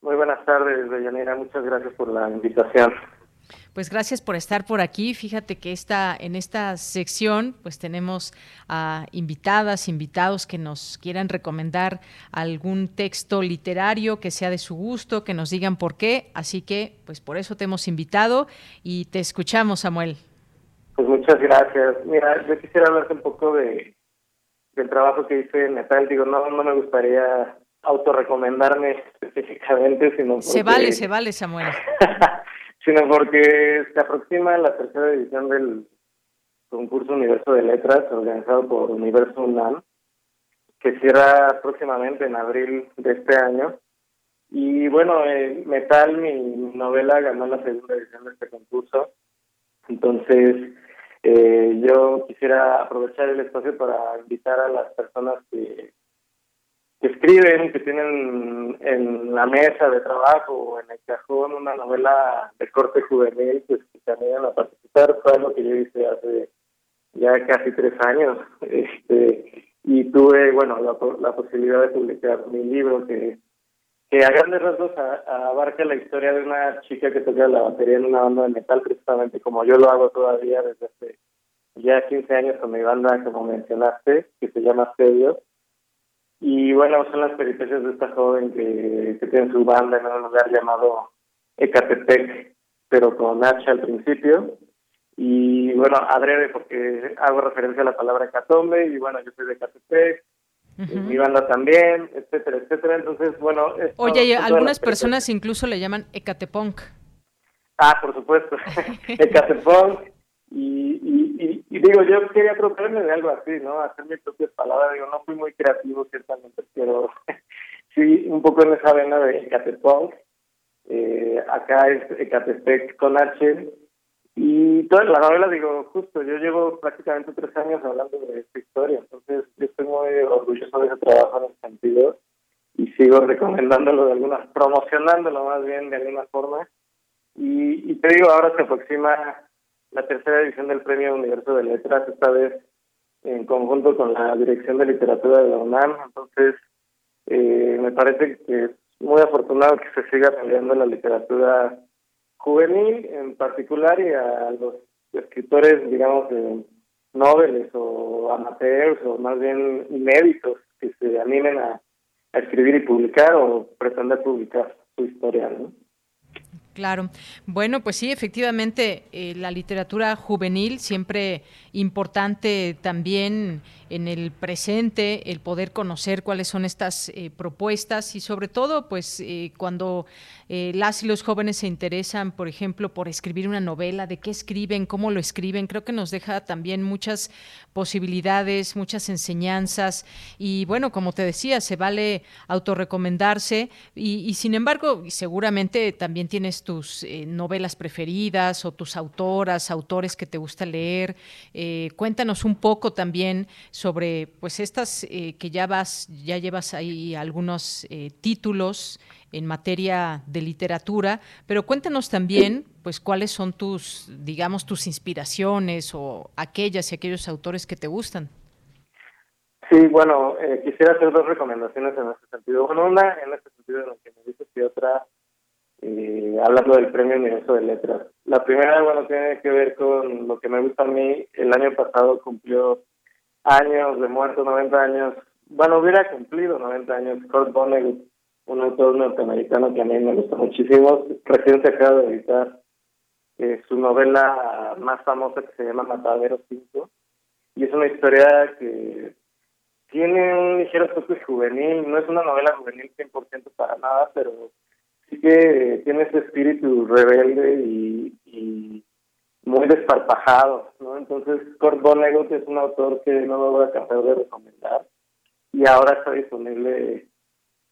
Muy buenas tardes, Deyanira. Muchas gracias por la invitación. Pues gracias por estar por aquí. Fíjate que esta, en esta sección pues tenemos a invitadas, invitados que nos quieran recomendar algún texto literario que sea de su gusto, que nos digan por qué. Así que pues por eso te hemos invitado y te escuchamos, Samuel. Pues muchas gracias. Mira, yo quisiera hablarte un poco de del trabajo que hice en Metal. Digo, no, no me gustaría autorrecomendarme específicamente, sino Se vale, se vale, Samuel. [LAUGHS] sino porque se aproxima la tercera edición del concurso Universo de Letras organizado por Universo UNAM, que cierra próximamente en abril de este año. Y bueno, eh, Metal, mi, novela, ganó la segunda edición de este concurso. Entonces, eh, yo quisiera aprovechar el espacio para invitar a las personas que que escriben, que tienen en la mesa de trabajo o en el cajón una novela de corte juvenil, pues que animan a participar. Fue algo que yo hice hace ya casi tres años. [LAUGHS] este Y tuve, bueno, la, la posibilidad de publicar mi libro que, que a grandes rasgos abarca la historia de una chica que toca la batería en una banda de metal, precisamente como yo lo hago todavía desde hace ya 15 años con mi banda, como mencionaste, que se llama Sedio y bueno, son las peripecias de esta joven que, que tiene su banda en un lugar llamado Ecatepec, pero con H al principio. Y bueno, adrede porque hago referencia a la palabra hecatombe y bueno, yo soy de Ecatepec, mi banda también, etcétera, etcétera. Entonces, bueno... Oye, algunas personas incluso le llaman Ecatepunk. Ah, por supuesto, [LAUGHS] [LAUGHS] Ecatepunk. Y, y, digo, yo quería proponerme de algo así, ¿no? Hacer mi propia palabra. Digo, no fui muy creativo, ciertamente, pero [LAUGHS] sí, un poco en esa vena de Ecatepec. Eh, acá es Ecatepec con H. Y toda la novela, digo, justo, yo llevo prácticamente tres años hablando de esta historia, entonces yo estoy muy orgulloso de ese trabajo en ese sentido y sigo recomendándolo de alguna, promocionándolo más bien de alguna forma. Y, y te digo, ahora se aproxima la tercera edición del Premio Universo de Letras, esta vez en conjunto con la Dirección de Literatura de la UNAM. Entonces, eh, me parece que es muy afortunado que se siga peleando la literatura juvenil en particular y a los escritores, digamos, de noveles o amateurs o más bien inéditos que se animen a, escribir y publicar o pretender publicar su historia, ¿no? Claro. Bueno, pues sí, efectivamente, eh, la literatura juvenil siempre importante también en el presente, el poder conocer cuáles son estas eh, propuestas y sobre todo, pues eh, cuando las y los jóvenes se interesan, por ejemplo, por escribir una novela, de qué escriben, cómo lo escriben, creo que nos deja también muchas posibilidades, muchas enseñanzas y bueno, como te decía, se vale autorrecomendarse y, y sin embargo, seguramente también tienes tus eh, novelas preferidas o tus autoras, autores que te gusta leer. Eh, cuéntanos un poco también sobre pues estas eh, que ya vas, ya llevas ahí algunos títulos en materia de literatura, pero cuéntanos también pues cuáles son tus, digamos, tus inspiraciones o aquellas y aquellos autores que te gustan. Sí, bueno, quisiera hacer dos recomendaciones en ese sentido. Una en este sentido en el que me dices y otra eh, hablando del Premio Universo de Letras. La primera, bueno, tiene que ver con lo que me gusta a mí. El año pasado cumplió años de muerto, 90 años, bueno, hubiera cumplido 90 años, Kurt Vonnegut, un autor norteamericano que a mí me gusta muchísimo, recién se acaba de editar eh, su novela más famosa que se llama Matadero 5, y es una historia que tiene un ligero toque juvenil, no es una novela juvenil 100% para nada, pero sí que tiene ese espíritu rebelde y, muy desparpajado, ¿no? Entonces, Kurt Vonnegut es un autor que no me voy a cansar de recomendar y ahora está disponible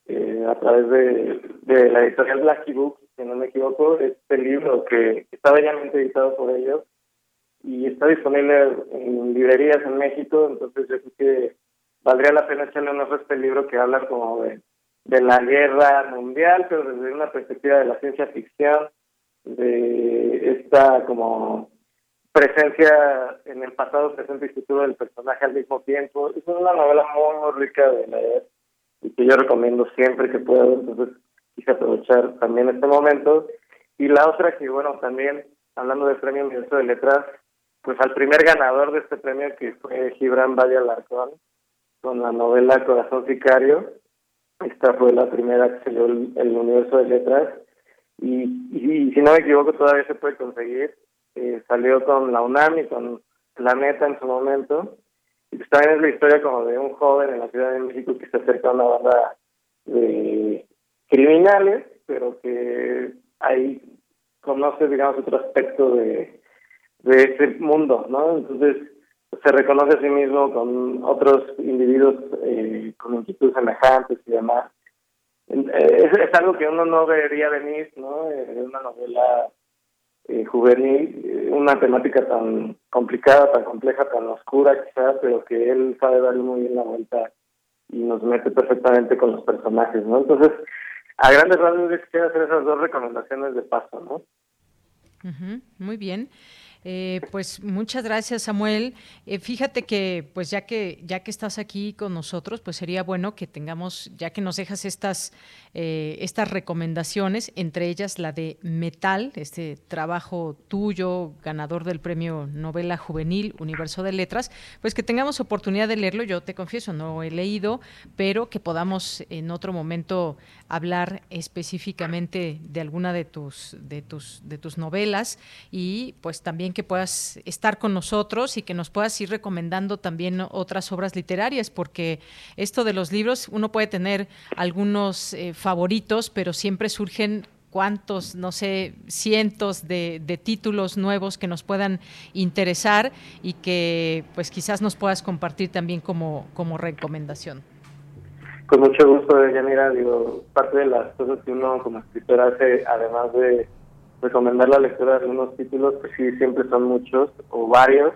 eh, a través de, de la editorial Blacky Books, si no me equivoco, este libro que está bellamente editado por ellos y está disponible en librerías en México, entonces yo creo que valdría la pena echarle un ojo a este libro que habla como de, de la guerra mundial, pero desde una perspectiva de la ciencia ficción, de esta como presencia en el pasado, presente y futuro del personaje al mismo tiempo. Es una novela muy, muy rica de leer y que yo recomiendo siempre que pueda, entonces quise aprovechar también este momento. Y la otra que, bueno, también hablando del Premio Universo de Letras, pues al primer ganador de este premio que fue Gibran Valle Alarcón, con la novela Corazón Sicario. Esta fue la primera que salió el, universo de letras. Y, y, si no me equivoco, todavía se puede conseguir. Eh, salió con la UNAM y con Planeta en su momento. Y pues también es la historia como de un joven en la Ciudad de México que se acerca a una banda de criminales, pero que ahí conoce, digamos, otro aspecto de, de ese mundo, ¿no? Entonces, se reconoce a sí mismo con otros individuos eh, con inquietudes semejantes y demás. Eh, es, algo que uno no debería venir, ¿no? Eh, de una novela juvenil, una temática tan complicada, tan compleja, tan oscura quizás, pero que él sabe darle muy bien la vuelta y nos mete perfectamente con los personajes, ¿no? Entonces, a grandes rasgos, quiero hacer esas dos recomendaciones de paso, ¿no? muy bien. Eh, pues muchas gracias, Samuel. Eh, fíjate que, pues ya que ya que estás aquí con nosotros, pues sería bueno que tengamos, ya que nos dejas estas eh, estas recomendaciones, entre ellas la de Metal, este trabajo tuyo, ganador del premio Novela Juvenil Universo de Letras, pues que tengamos oportunidad de leerlo. Yo te confieso, no he leído, pero que podamos en otro momento hablar específicamente de alguna de tus de tus de tus novelas y pues también que puedas estar con nosotros y que nos puedas ir recomendando también otras obras literarias, porque esto de los libros, uno puede tener algunos eh, favoritos, pero siempre surgen cuantos, no sé, cientos de, de, títulos nuevos que nos puedan interesar y que pues quizás nos puedas compartir también como, como recomendación. Con mucho gusto, Yanira, digo, parte de las cosas que uno como escritor hace, además de recomendar la lectura de algunos títulos, pues sí, siempre son muchos o varios.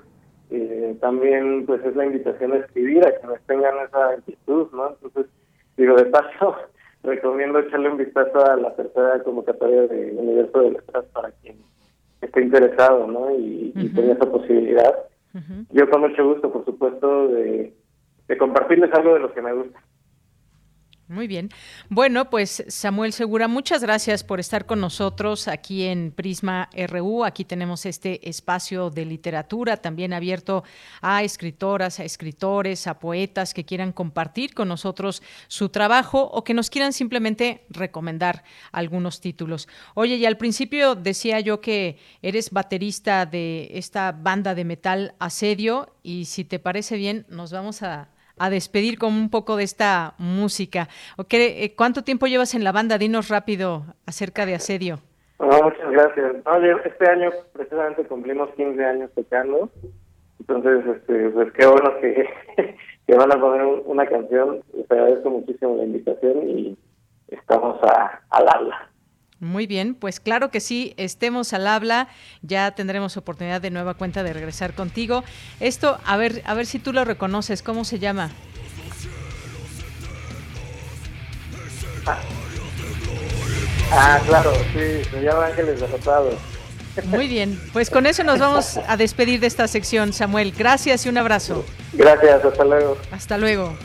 Eh, también pues es la invitación a escribir, a que nos tengan esa inquietud, ¿no? Entonces, digo, de paso, [LAUGHS] recomiendo echarle un vistazo a la tercera convocatoria de Universo de Letras para quien esté interesado, ¿no? Y, tenga esa posibilidad. Yo con mucho gusto, por supuesto, de, de compartirles algo de lo que me gusta. Muy bien. Bueno, pues Samuel Segura, muchas gracias por estar con nosotros aquí en Prisma RU. Aquí tenemos este espacio de literatura también abierto a escritoras, a escritores, a poetas que quieran compartir con nosotros su trabajo o que nos quieran simplemente recomendar algunos títulos. Oye, y al principio decía yo que eres baterista de esta banda de metal Asedio y si te parece bien, nos vamos a a despedir con un poco de esta música. Eh, ¿Cuánto tiempo llevas en la banda? Dinos rápido acerca de Asedio. muchas gracias. este año precisamente cumplimos 15 años tocando, entonces este, pues qué bueno que, [LAUGHS] que van a poner una canción. Les agradezco muchísimo la invitación y estamos a, al habla. Muy bien, pues claro que sí, estemos al habla, ya tendremos oportunidad de nueva cuenta de regresar contigo. Esto, a ver, a ver si tú lo reconoces, ¿cómo se llama? Ah, claro, sí, se llama Ángeles Derrotados. Muy bien, pues con eso nos vamos a despedir de esta sección, Samuel. Gracias y un abrazo. Gracias, hasta luego. Hasta luego.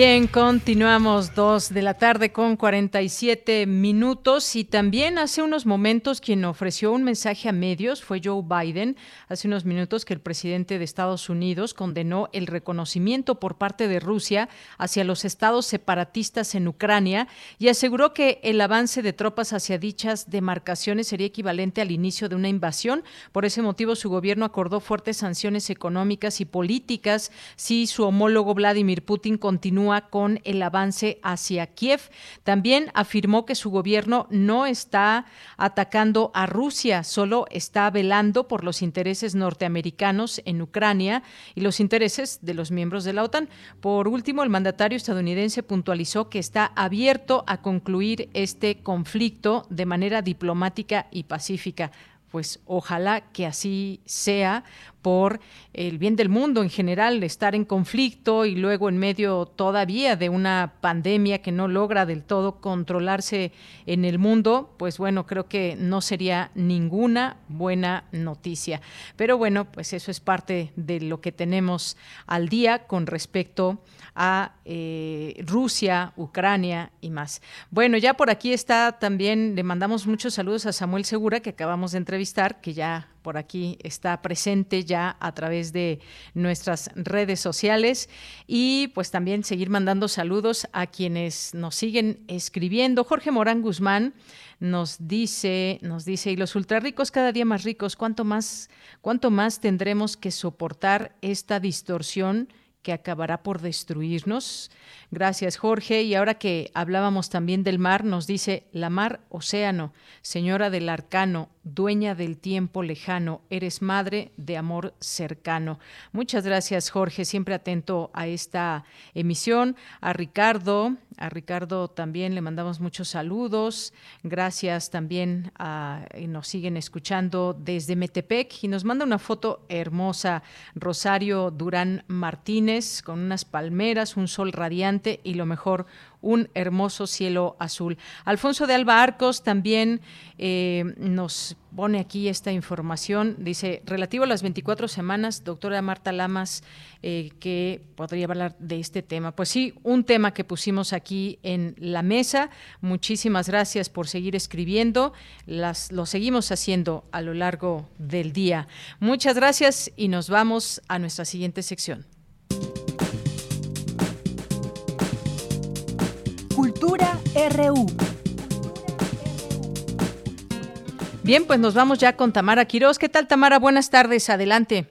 Bien, continuamos dos de la tarde con 47 minutos y también hace unos momentos quien ofreció un mensaje a medios fue Joe Biden. Hace unos minutos que el presidente de Estados Unidos condenó el reconocimiento por parte de Rusia hacia los estados separatistas en Ucrania y aseguró que el avance de tropas hacia dichas demarcaciones sería equivalente al inicio de una invasión. Por ese motivo su gobierno acordó fuertes sanciones económicas y políticas si su homólogo Vladimir Putin continúa con el avance hacia Kiev. También afirmó que su gobierno no está atacando a Rusia, solo está velando por los intereses norteamericanos en Ucrania y los intereses de los miembros de la OTAN. Por último, el mandatario estadounidense puntualizó que está abierto a concluir este conflicto de manera diplomática y pacífica pues ojalá que así sea por el bien del mundo en general, estar en conflicto y luego en medio todavía de una pandemia que no logra del todo controlarse en el mundo, pues bueno, creo que no sería ninguna buena noticia. Pero bueno, pues eso es parte de lo que tenemos al día con respecto a eh, Rusia, Ucrania y más. Bueno, ya por aquí está también, le mandamos muchos saludos a Samuel Segura, que acabamos de entrevistar, que ya por aquí está presente ya a través de nuestras redes sociales y pues también seguir mandando saludos a quienes nos siguen escribiendo. Jorge Morán Guzmán nos dice, nos dice, y los ultrarricos cada día más ricos, ¿cuánto más, cuánto más tendremos que soportar esta distorsión que acabará por destruirnos? Gracias, Jorge. Y ahora que hablábamos también del mar, nos dice, la mar océano, señora del arcano, dueña del tiempo lejano, eres madre de amor cercano. Muchas gracias, Jorge, siempre atento a esta emisión. A Ricardo, a Ricardo también le mandamos muchos saludos. Gracias también a nos siguen escuchando desde Metepec y nos manda una foto hermosa Rosario Durán Martínez con unas palmeras, un sol radiante y lo mejor un hermoso cielo azul. Alfonso de Alba Arcos también eh, nos pone aquí esta información. Dice, relativo a las 24 semanas, doctora Marta Lamas, eh, que podría hablar de este tema. Pues sí, un tema que pusimos aquí en la mesa. Muchísimas gracias por seguir escribiendo. Las, lo seguimos haciendo a lo largo del día. Muchas gracias y nos vamos a nuestra siguiente sección. RU. Bien, pues nos vamos ya con Tamara Quiroz. ¿Qué tal, Tamara? Buenas tardes, adelante.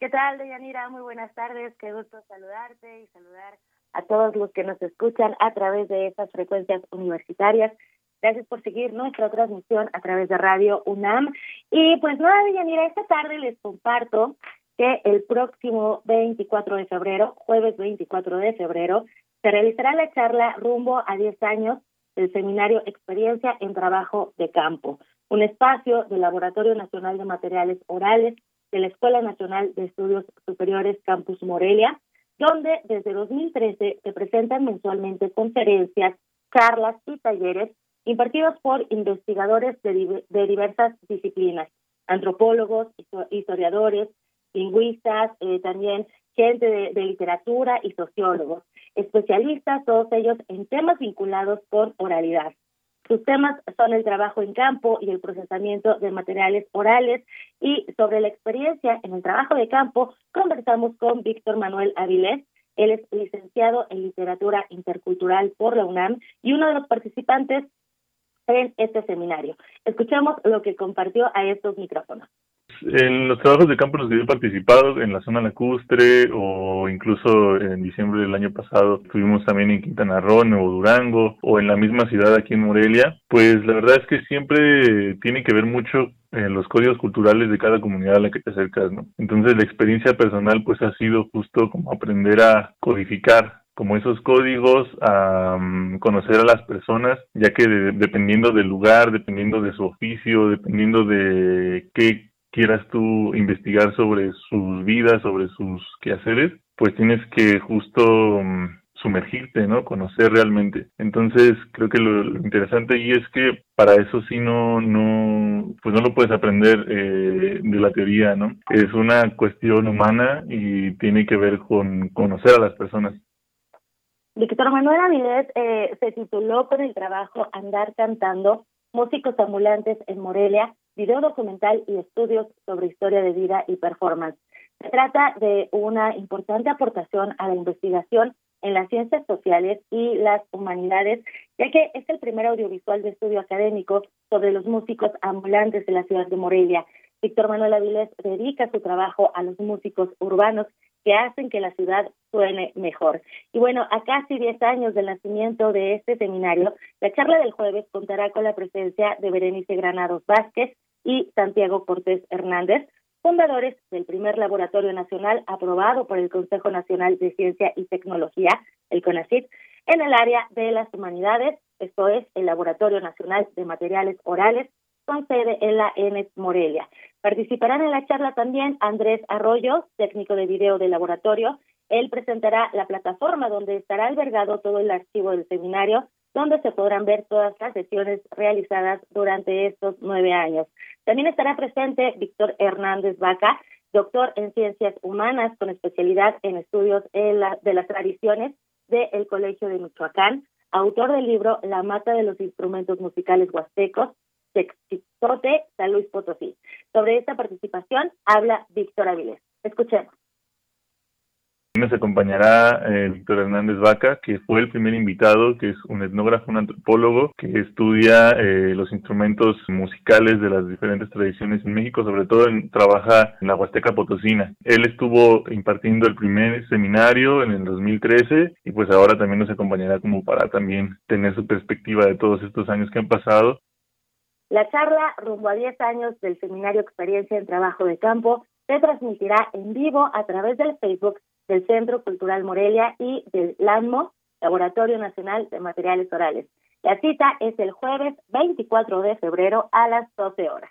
¿Qué tal, Deyanira? Muy buenas tardes, qué gusto saludarte y saludar a todos los que nos escuchan a través de estas frecuencias universitarias. Gracias por seguir nuestra transmisión a través de Radio UNAM. Y pues nada, Deyanira, esta tarde les comparto que el próximo 24 de febrero, jueves 24 de febrero, se realizará la charla rumbo a 10 años del seminario Experiencia en Trabajo de Campo, un espacio del Laboratorio Nacional de Materiales Orales de la Escuela Nacional de Estudios Superiores Campus Morelia, donde desde 2013 se presentan mensualmente conferencias, charlas y talleres impartidos por investigadores de, diversas disciplinas, antropólogos, historiadores, lingüistas, eh, también gente de literatura y sociólogos especialistas, todos ellos en temas vinculados con oralidad. Sus temas son el trabajo en campo y el procesamiento de materiales orales y sobre la experiencia en el trabajo de campo conversamos con Víctor Manuel Avilés. Él es licenciado en literatura intercultural por la UNAM y uno de los participantes en este seminario. Escuchamos lo que compartió a estos micrófonos en los trabajos de campo en los que he participado, en la zona lacustre o incluso en diciembre del año pasado estuvimos también en Quintana Roo, Nuevo Durango o en la misma ciudad aquí en Morelia, pues la verdad es que siempre tiene que ver mucho en los códigos culturales de cada comunidad a la que te acercas, ¿no? Entonces la experiencia personal pues ha sido justo como aprender a codificar como esos códigos, a mm, conocer a las personas, ya que dependiendo del lugar, dependiendo de su oficio, dependiendo de qué quieras tú investigar sobre sus vidas, sobre sus quehaceres, pues tienes que justo mm, sumergirte, ¿no? Conocer realmente. Entonces, creo que lo, interesante ahí es que para eso sí no, no, pues no lo puedes aprender eh, de la teoría, ¿no? Es una cuestión humana y tiene que ver con conocer a las personas. Víctor Manuel Avilés eh, se tituló con el trabajo Andar cantando, músicos ambulantes en Morelia, video documental y estudios sobre historia de vida y performance. Se trata de una importante aportación a la investigación en las ciencias sociales y las humanidades, ya que es el primer audiovisual de estudio académico sobre los músicos ambulantes de la ciudad de Morelia. Víctor Manuel Avilés dedica su trabajo a los músicos urbanos que hacen que la ciudad suene mejor. Y bueno, a casi 10 años del nacimiento de este seminario, la charla del jueves contará con la presencia de Berenice Granados Vázquez y Santiago Cortés Hernández, fundadores del primer laboratorio nacional aprobado por el Consejo Nacional de Ciencia y Tecnología, el CONACYT, en el área de las humanidades, esto es el Laboratorio Nacional de Materiales Orales, con sede en la ENES Morelia. Participarán en la charla también Andrés Arroyo, técnico de video del laboratorio. Él presentará la plataforma donde estará albergado todo el archivo del seminario, donde se podrán ver todas las sesiones realizadas durante estos nueve años. También estará presente Víctor Hernández Vaca, doctor en ciencias humanas con especialidad en estudios de las tradiciones del Colegio de Michoacán, autor del libro La mata de los instrumentos musicales huastecos, Texitote, San Luis Potosí. Sobre esta participación habla Víctor Avilés. Escuchemos. Nos acompañará eh, Víctor Hernández Vaca, que fue el primer invitado, que es un etnógrafo, un antropólogo, que estudia eh, los instrumentos musicales de las diferentes tradiciones en México, sobre todo en, trabaja en la Huasteca Potosina. Él estuvo impartiendo el primer seminario en el 2013 y pues ahora también nos acompañará como para también tener su perspectiva de todos estos años que han pasado la charla, rumbo a 10 años del Seminario Experiencia en Trabajo de Campo, se transmitirá en vivo a través del Facebook del Centro Cultural Morelia y del LANMO, Laboratorio Nacional de Materiales Orales. La cita es el jueves 24 de febrero a las 12 horas.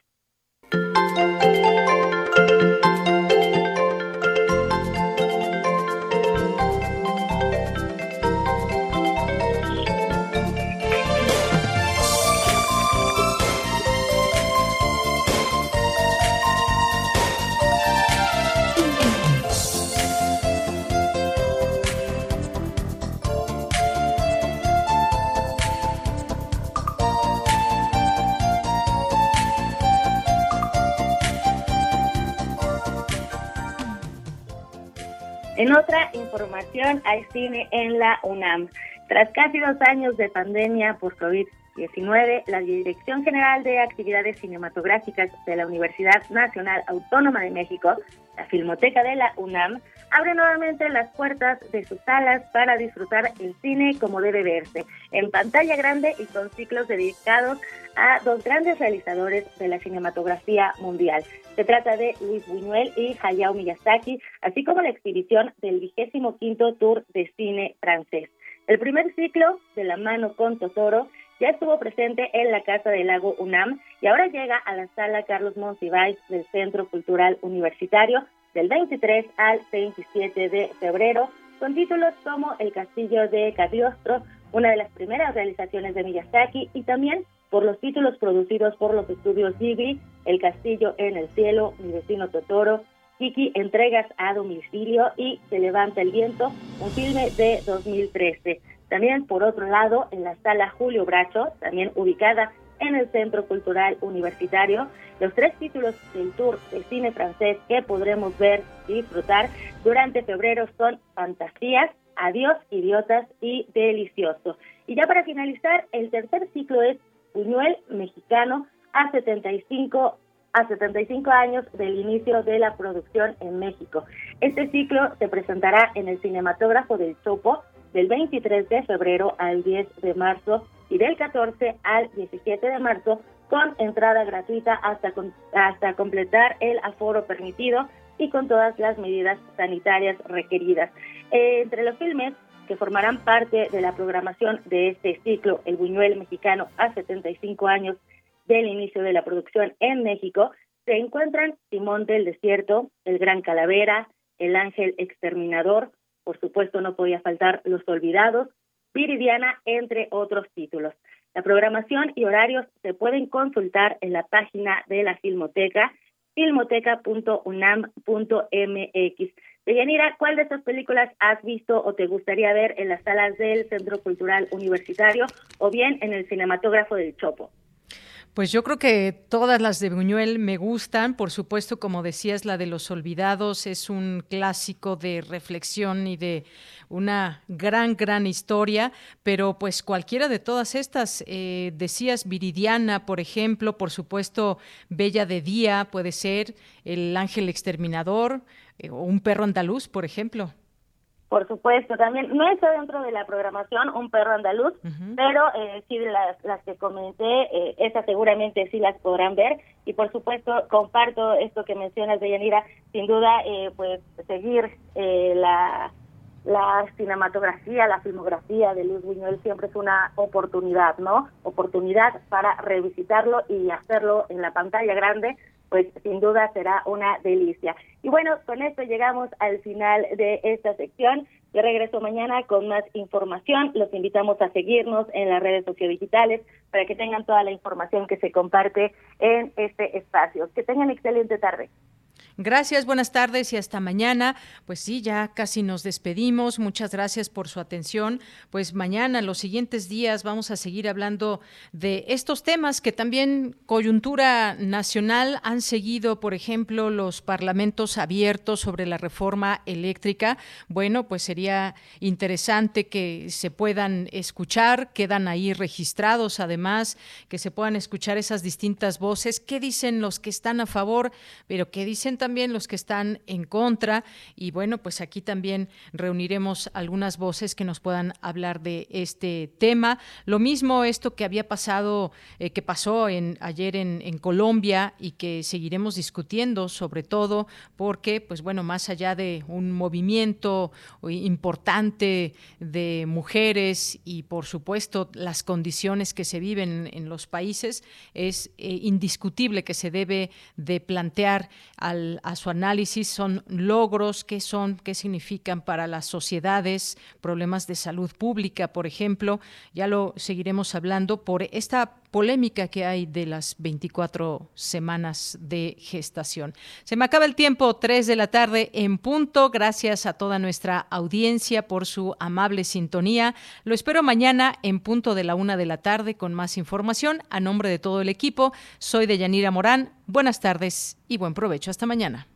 En otra información, hay cine en la UNAM. Tras casi dos años de pandemia por COVID-19, la Dirección General de Actividades Cinematográficas de la Universidad Nacional Autónoma de México, la Filmoteca de la UNAM, abre nuevamente las puertas de sus salas para disfrutar el cine como debe verse, en pantalla grande y con ciclos dedicados a dos grandes realizadores de la cinematografía mundial. Se trata de Luis Buñuel y Hayao Miyazaki, así como la exhibición del vigésimo quinto Tour de Cine francés. El primer ciclo, de la mano con Totoro, ya estuvo presente en la Casa del Lago UNAM y ahora llega a la sala Carlos Monsiváis del Centro Cultural Universitario del 23 al 27 de febrero, con títulos como El Castillo de Cagliostro, una de las primeras realizaciones de Miyazaki, y también por los títulos producidos por los estudios Ghibli, El Castillo en el Cielo, Mi vecino Totoro, Kiki Entregas a domicilio y Se levanta el viento, un filme de 2013. También, por otro lado, en la sala Julio Bracho, también ubicada en el Centro Cultural Universitario. Los tres títulos del tour de cine francés que podremos ver y disfrutar durante febrero son Fantasías, Adiós, Idiotas y Delicioso. Y ya para finalizar, el tercer ciclo es Buñuel Mexicano a 75 a 75 años del inicio de la producción en México. Este ciclo se presentará en el Cinematógrafo del Chopo del 23 de febrero al 10 de marzo y del 14 al 17 de marzo con entrada gratuita hasta, hasta completar el aforo permitido y con todas las medidas sanitarias requeridas. Eh, entre los filmes que formarán parte de la programación de este ciclo, El Buñuel Mexicano a 75 años del inicio de la producción en México, se encuentran Simón del Desierto, El Gran Calavera, El Ángel Exterminador, por supuesto no podía faltar Los Olvidados, Viridiana, entre otros títulos. La programación y horarios se pueden consultar en la página de la Filmoteca, filmoteca.unam.mx. Deyanira, ¿cuál de estas películas has visto o te gustaría ver en las salas del Centro Cultural Universitario o bien en el cinematógrafo del Chopo? Pues yo creo que todas las de Buñuel me gustan, por supuesto, como decías, la de Los Olvidados es un clásico de reflexión y de una gran, gran historia, pero pues cualquiera de todas estas, eh, decías Viridiana, por ejemplo, por supuesto, Bella de Día puede ser, El Ángel Exterminador eh, o Un Perro Andaluz, por ejemplo. Por supuesto, también no está dentro de la programación un perro andaluz, pero eh, sí las, las que comenté, eh, esas seguramente sí las podrán ver y por supuesto comparto esto que mencionas de Yanira, sin duda eh, pues seguir eh, la, la cinematografía, la filmografía de Luis Buñuel siempre es una oportunidad, ¿no? Oportunidad para revisitarlo y hacerlo en la pantalla grande pues sin duda será una delicia. Y bueno, con esto llegamos al final de esta sección. Yo regreso mañana con más información. Los invitamos a seguirnos en las redes sociodigitales para que tengan toda la información que se comparte en este espacio. Que tengan excelente tarde. Gracias, buenas tardes y hasta mañana. Pues sí, ya casi nos despedimos. Muchas gracias por su atención. Pues mañana, los siguientes días, vamos a seguir hablando de estos temas que también coyuntura nacional han seguido, por ejemplo, los parlamentos abiertos sobre la reforma eléctrica. Bueno, pues sería interesante que se puedan escuchar, quedan ahí registrados además, que se puedan escuchar esas distintas voces. ¿Qué dicen los que están a favor, pero qué dicen también también los que están en contra y bueno, pues aquí también reuniremos algunas voces que nos puedan hablar de este tema. Lo mismo esto que había pasado, eh, que pasó en, ayer en, Colombia y que seguiremos discutiendo sobre todo porque, pues bueno, más allá de un movimiento importante de mujeres y por supuesto las condiciones que se viven en los países, es eh, indiscutible que se debe de plantear al a su análisis son logros, qué son, qué significan para las sociedades, problemas de salud pública, por ejemplo. Ya lo seguiremos hablando por esta polémica que hay de las 24 semanas de gestación. Se me acaba el tiempo, 3 de la tarde en punto. Gracias a toda nuestra audiencia por su amable sintonía. Lo espero mañana en punto de la una de la tarde con más información. A nombre de todo el equipo, soy de Yanira Morán. Buenas tardes y buen provecho. Hasta mañana.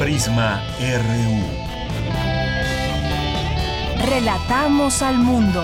Prisma RU. Relatamos al mundo.